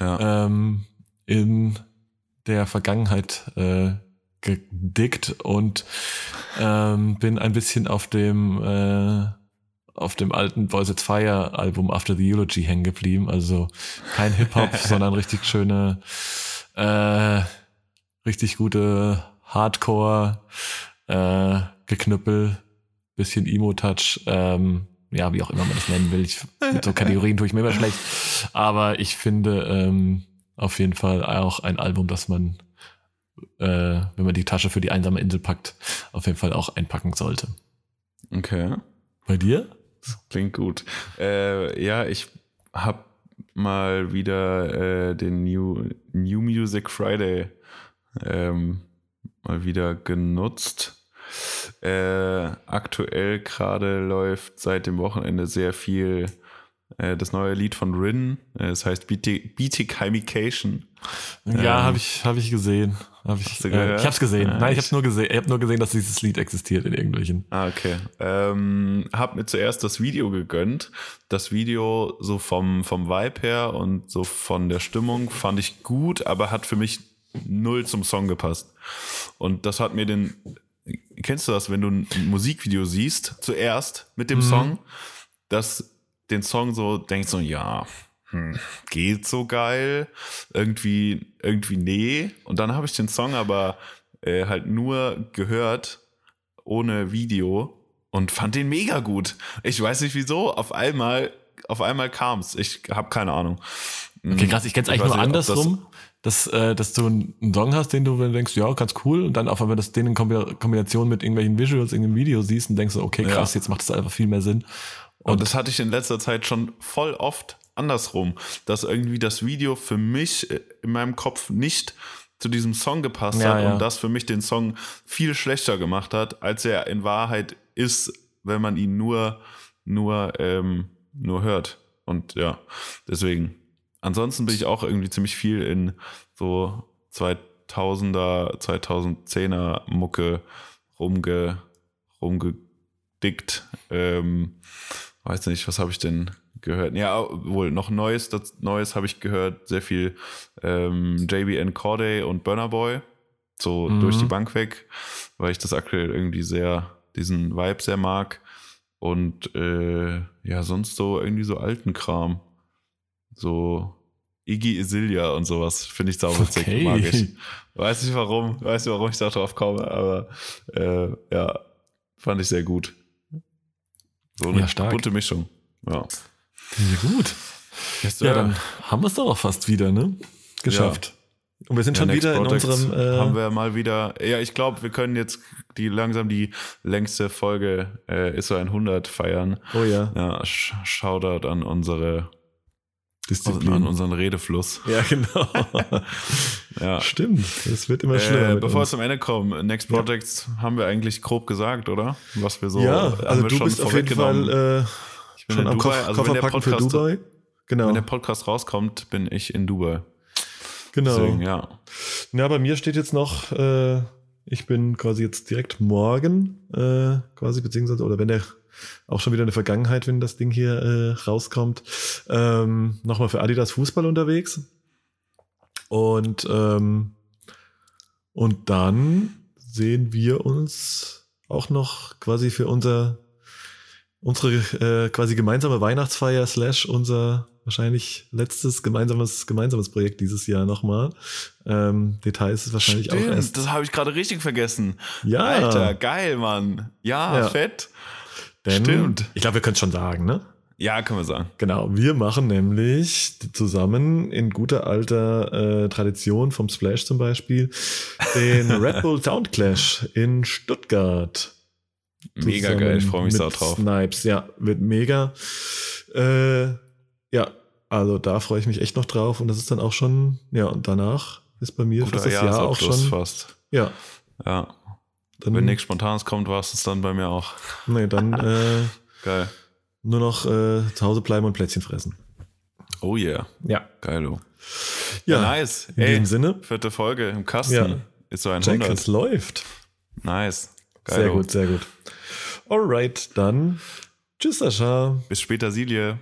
ja. ähm, in der Vergangenheit äh, gedickt und ähm, bin ein bisschen auf dem äh, auf dem alten Boys at Fire Album After the Eulogy hängen geblieben. Also kein Hip-Hop, sondern richtig schöne, äh, richtig gute Hardcore, äh, Geknüppel, bisschen Emo-Touch, ähm, ja, wie auch immer man das nennen will. Ich, mit so Kategorien tue ich mir immer schlecht. Aber ich finde ähm, auf jeden Fall auch ein Album, das man, äh, wenn man die Tasche für die einsame Insel packt, auf jeden Fall auch einpacken sollte. Okay. Bei dir? Klingt gut. Äh, ja, ich habe mal wieder äh, den New, New Music Friday ähm, mal wieder genutzt. Äh, aktuell gerade läuft seit dem Wochenende sehr viel äh, das neue Lied von Rin. Äh, es heißt Beatification. Ja, ähm, habe ich, hab ich gesehen. Hab ich äh, ich habe es gesehen. Ja, Nein, ich habe nur gesehen. Ich habe nur gesehen, dass dieses Lied existiert in irgendwelchen. Ah, okay. Ähm, hab mir zuerst das Video gegönnt. Das Video so vom vom Vibe her und so von der Stimmung fand ich gut, aber hat für mich null zum Song gepasst. Und das hat mir den kennst du das, wenn du ein Musikvideo siehst zuerst mit dem mhm. Song, dass den Song so denkst so ja, hm, geht so geil, irgendwie, irgendwie nee. Und dann habe ich den Song aber äh, halt nur gehört, ohne Video und fand den mega gut. Ich weiß nicht wieso, auf einmal, auf einmal kam's. Ich habe keine Ahnung. Okay, krass, ich kenn's eigentlich nur nicht, andersrum, dass, äh, dass du einen Song hast, den du denkst, ja, ganz cool, und dann auf einmal das den in Kombination mit irgendwelchen Visuals in dem Video siehst und denkst, okay, krass, ja. jetzt macht das einfach viel mehr Sinn. Und, und das hatte ich in letzter Zeit schon voll oft andersrum, dass irgendwie das Video für mich äh, in meinem Kopf nicht zu diesem Song gepasst ja, hat ja. und das für mich den Song viel schlechter gemacht hat, als er in Wahrheit ist, wenn man ihn nur, nur, ähm, nur hört. Und ja, deswegen. Ansonsten bin ich auch irgendwie ziemlich viel in so 2000er, 2010er Mucke rumge, rumgedickt. Ähm, weiß nicht, was habe ich denn gehört? Ja, wohl noch Neues, das Neues habe ich gehört, sehr viel ähm, JBN Corday und Burner Boy, so mhm. durch die Bank weg, weil ich das aktuell irgendwie sehr, diesen Vibe sehr mag. Und äh, ja, sonst so irgendwie so alten Kram. So Iggy Isilia und sowas. Finde ich sauwitzig, okay. mag ich. Weiß nicht warum, weiß nicht warum ich da drauf komme, aber äh, ja, fand ich sehr gut. So eine ja, stark. bunte Mischung. Ja. Ja, gut. Jetzt, ja, dann haben wir es doch auch fast wieder, ne? Geschafft. Ja. Und wir sind ja, schon wieder in unserem. Äh haben wir mal wieder. Ja, ich glaube, wir können jetzt die langsam die längste Folge äh, ist so ein 100 feiern. Oh ja. Ja, Shoutout an unsere Disziplin. An unseren Redefluss. Ja, genau. ja. Stimmt. Es wird immer schlimmer. Äh, bevor wir zum Ende kommen, Next Projects ja. haben wir eigentlich grob gesagt, oder? Was wir so. Ja, also du bist auf jeden Fall äh, schon in Dubai. also wenn der Podcast, für Dubai. Genau. Wenn der Podcast rauskommt, bin ich in Dubai. Genau. Deswegen, ja. Ja, bei mir steht jetzt noch, äh, ich bin quasi jetzt direkt morgen, äh, quasi, beziehungsweise, oder wenn der auch schon wieder in der Vergangenheit, wenn das Ding hier äh, rauskommt, ähm, nochmal für Adidas Fußball unterwegs. Und, ähm, und dann sehen wir uns auch noch quasi für unser unsere äh, quasi gemeinsame Weihnachtsfeier slash unser wahrscheinlich letztes gemeinsames gemeinsames Projekt dieses Jahr nochmal. Ähm, Details ist wahrscheinlich Stimmt, auch erst. Das habe ich gerade richtig vergessen. Ja. Alter, geil, Mann. Ja, ja. fett. Denn, Stimmt. Ich glaube, wir können schon sagen, ne? Ja, können wir sagen. Genau, wir machen nämlich zusammen in guter alter äh, Tradition vom Splash zum Beispiel den Red Bull Sound Clash in Stuttgart. Mega geil, ich freue mich so drauf. Snipes, ja, wird mega. Äh, ja, also da freue ich mich echt noch drauf und das ist dann auch schon, ja, und danach ist bei mir Guter fast das Jahr auch schon. Fast. Ja. Ja. Dann, Wenn nichts Spontanes kommt, war es dann bei mir auch. Nee, dann äh, geil. Nur noch äh, zu Hause bleiben und Plätzchen fressen. Oh yeah. Ja. Geil, du. Ja, ja, nice. In Ey, diesem Sinne. Vierte Folge im Kasten. Ja. Ist so ein 100. es läuft. Nice. Geil, sehr gut, sehr gut. Alright, dann tschüss, Sascha. Bis später, Silje.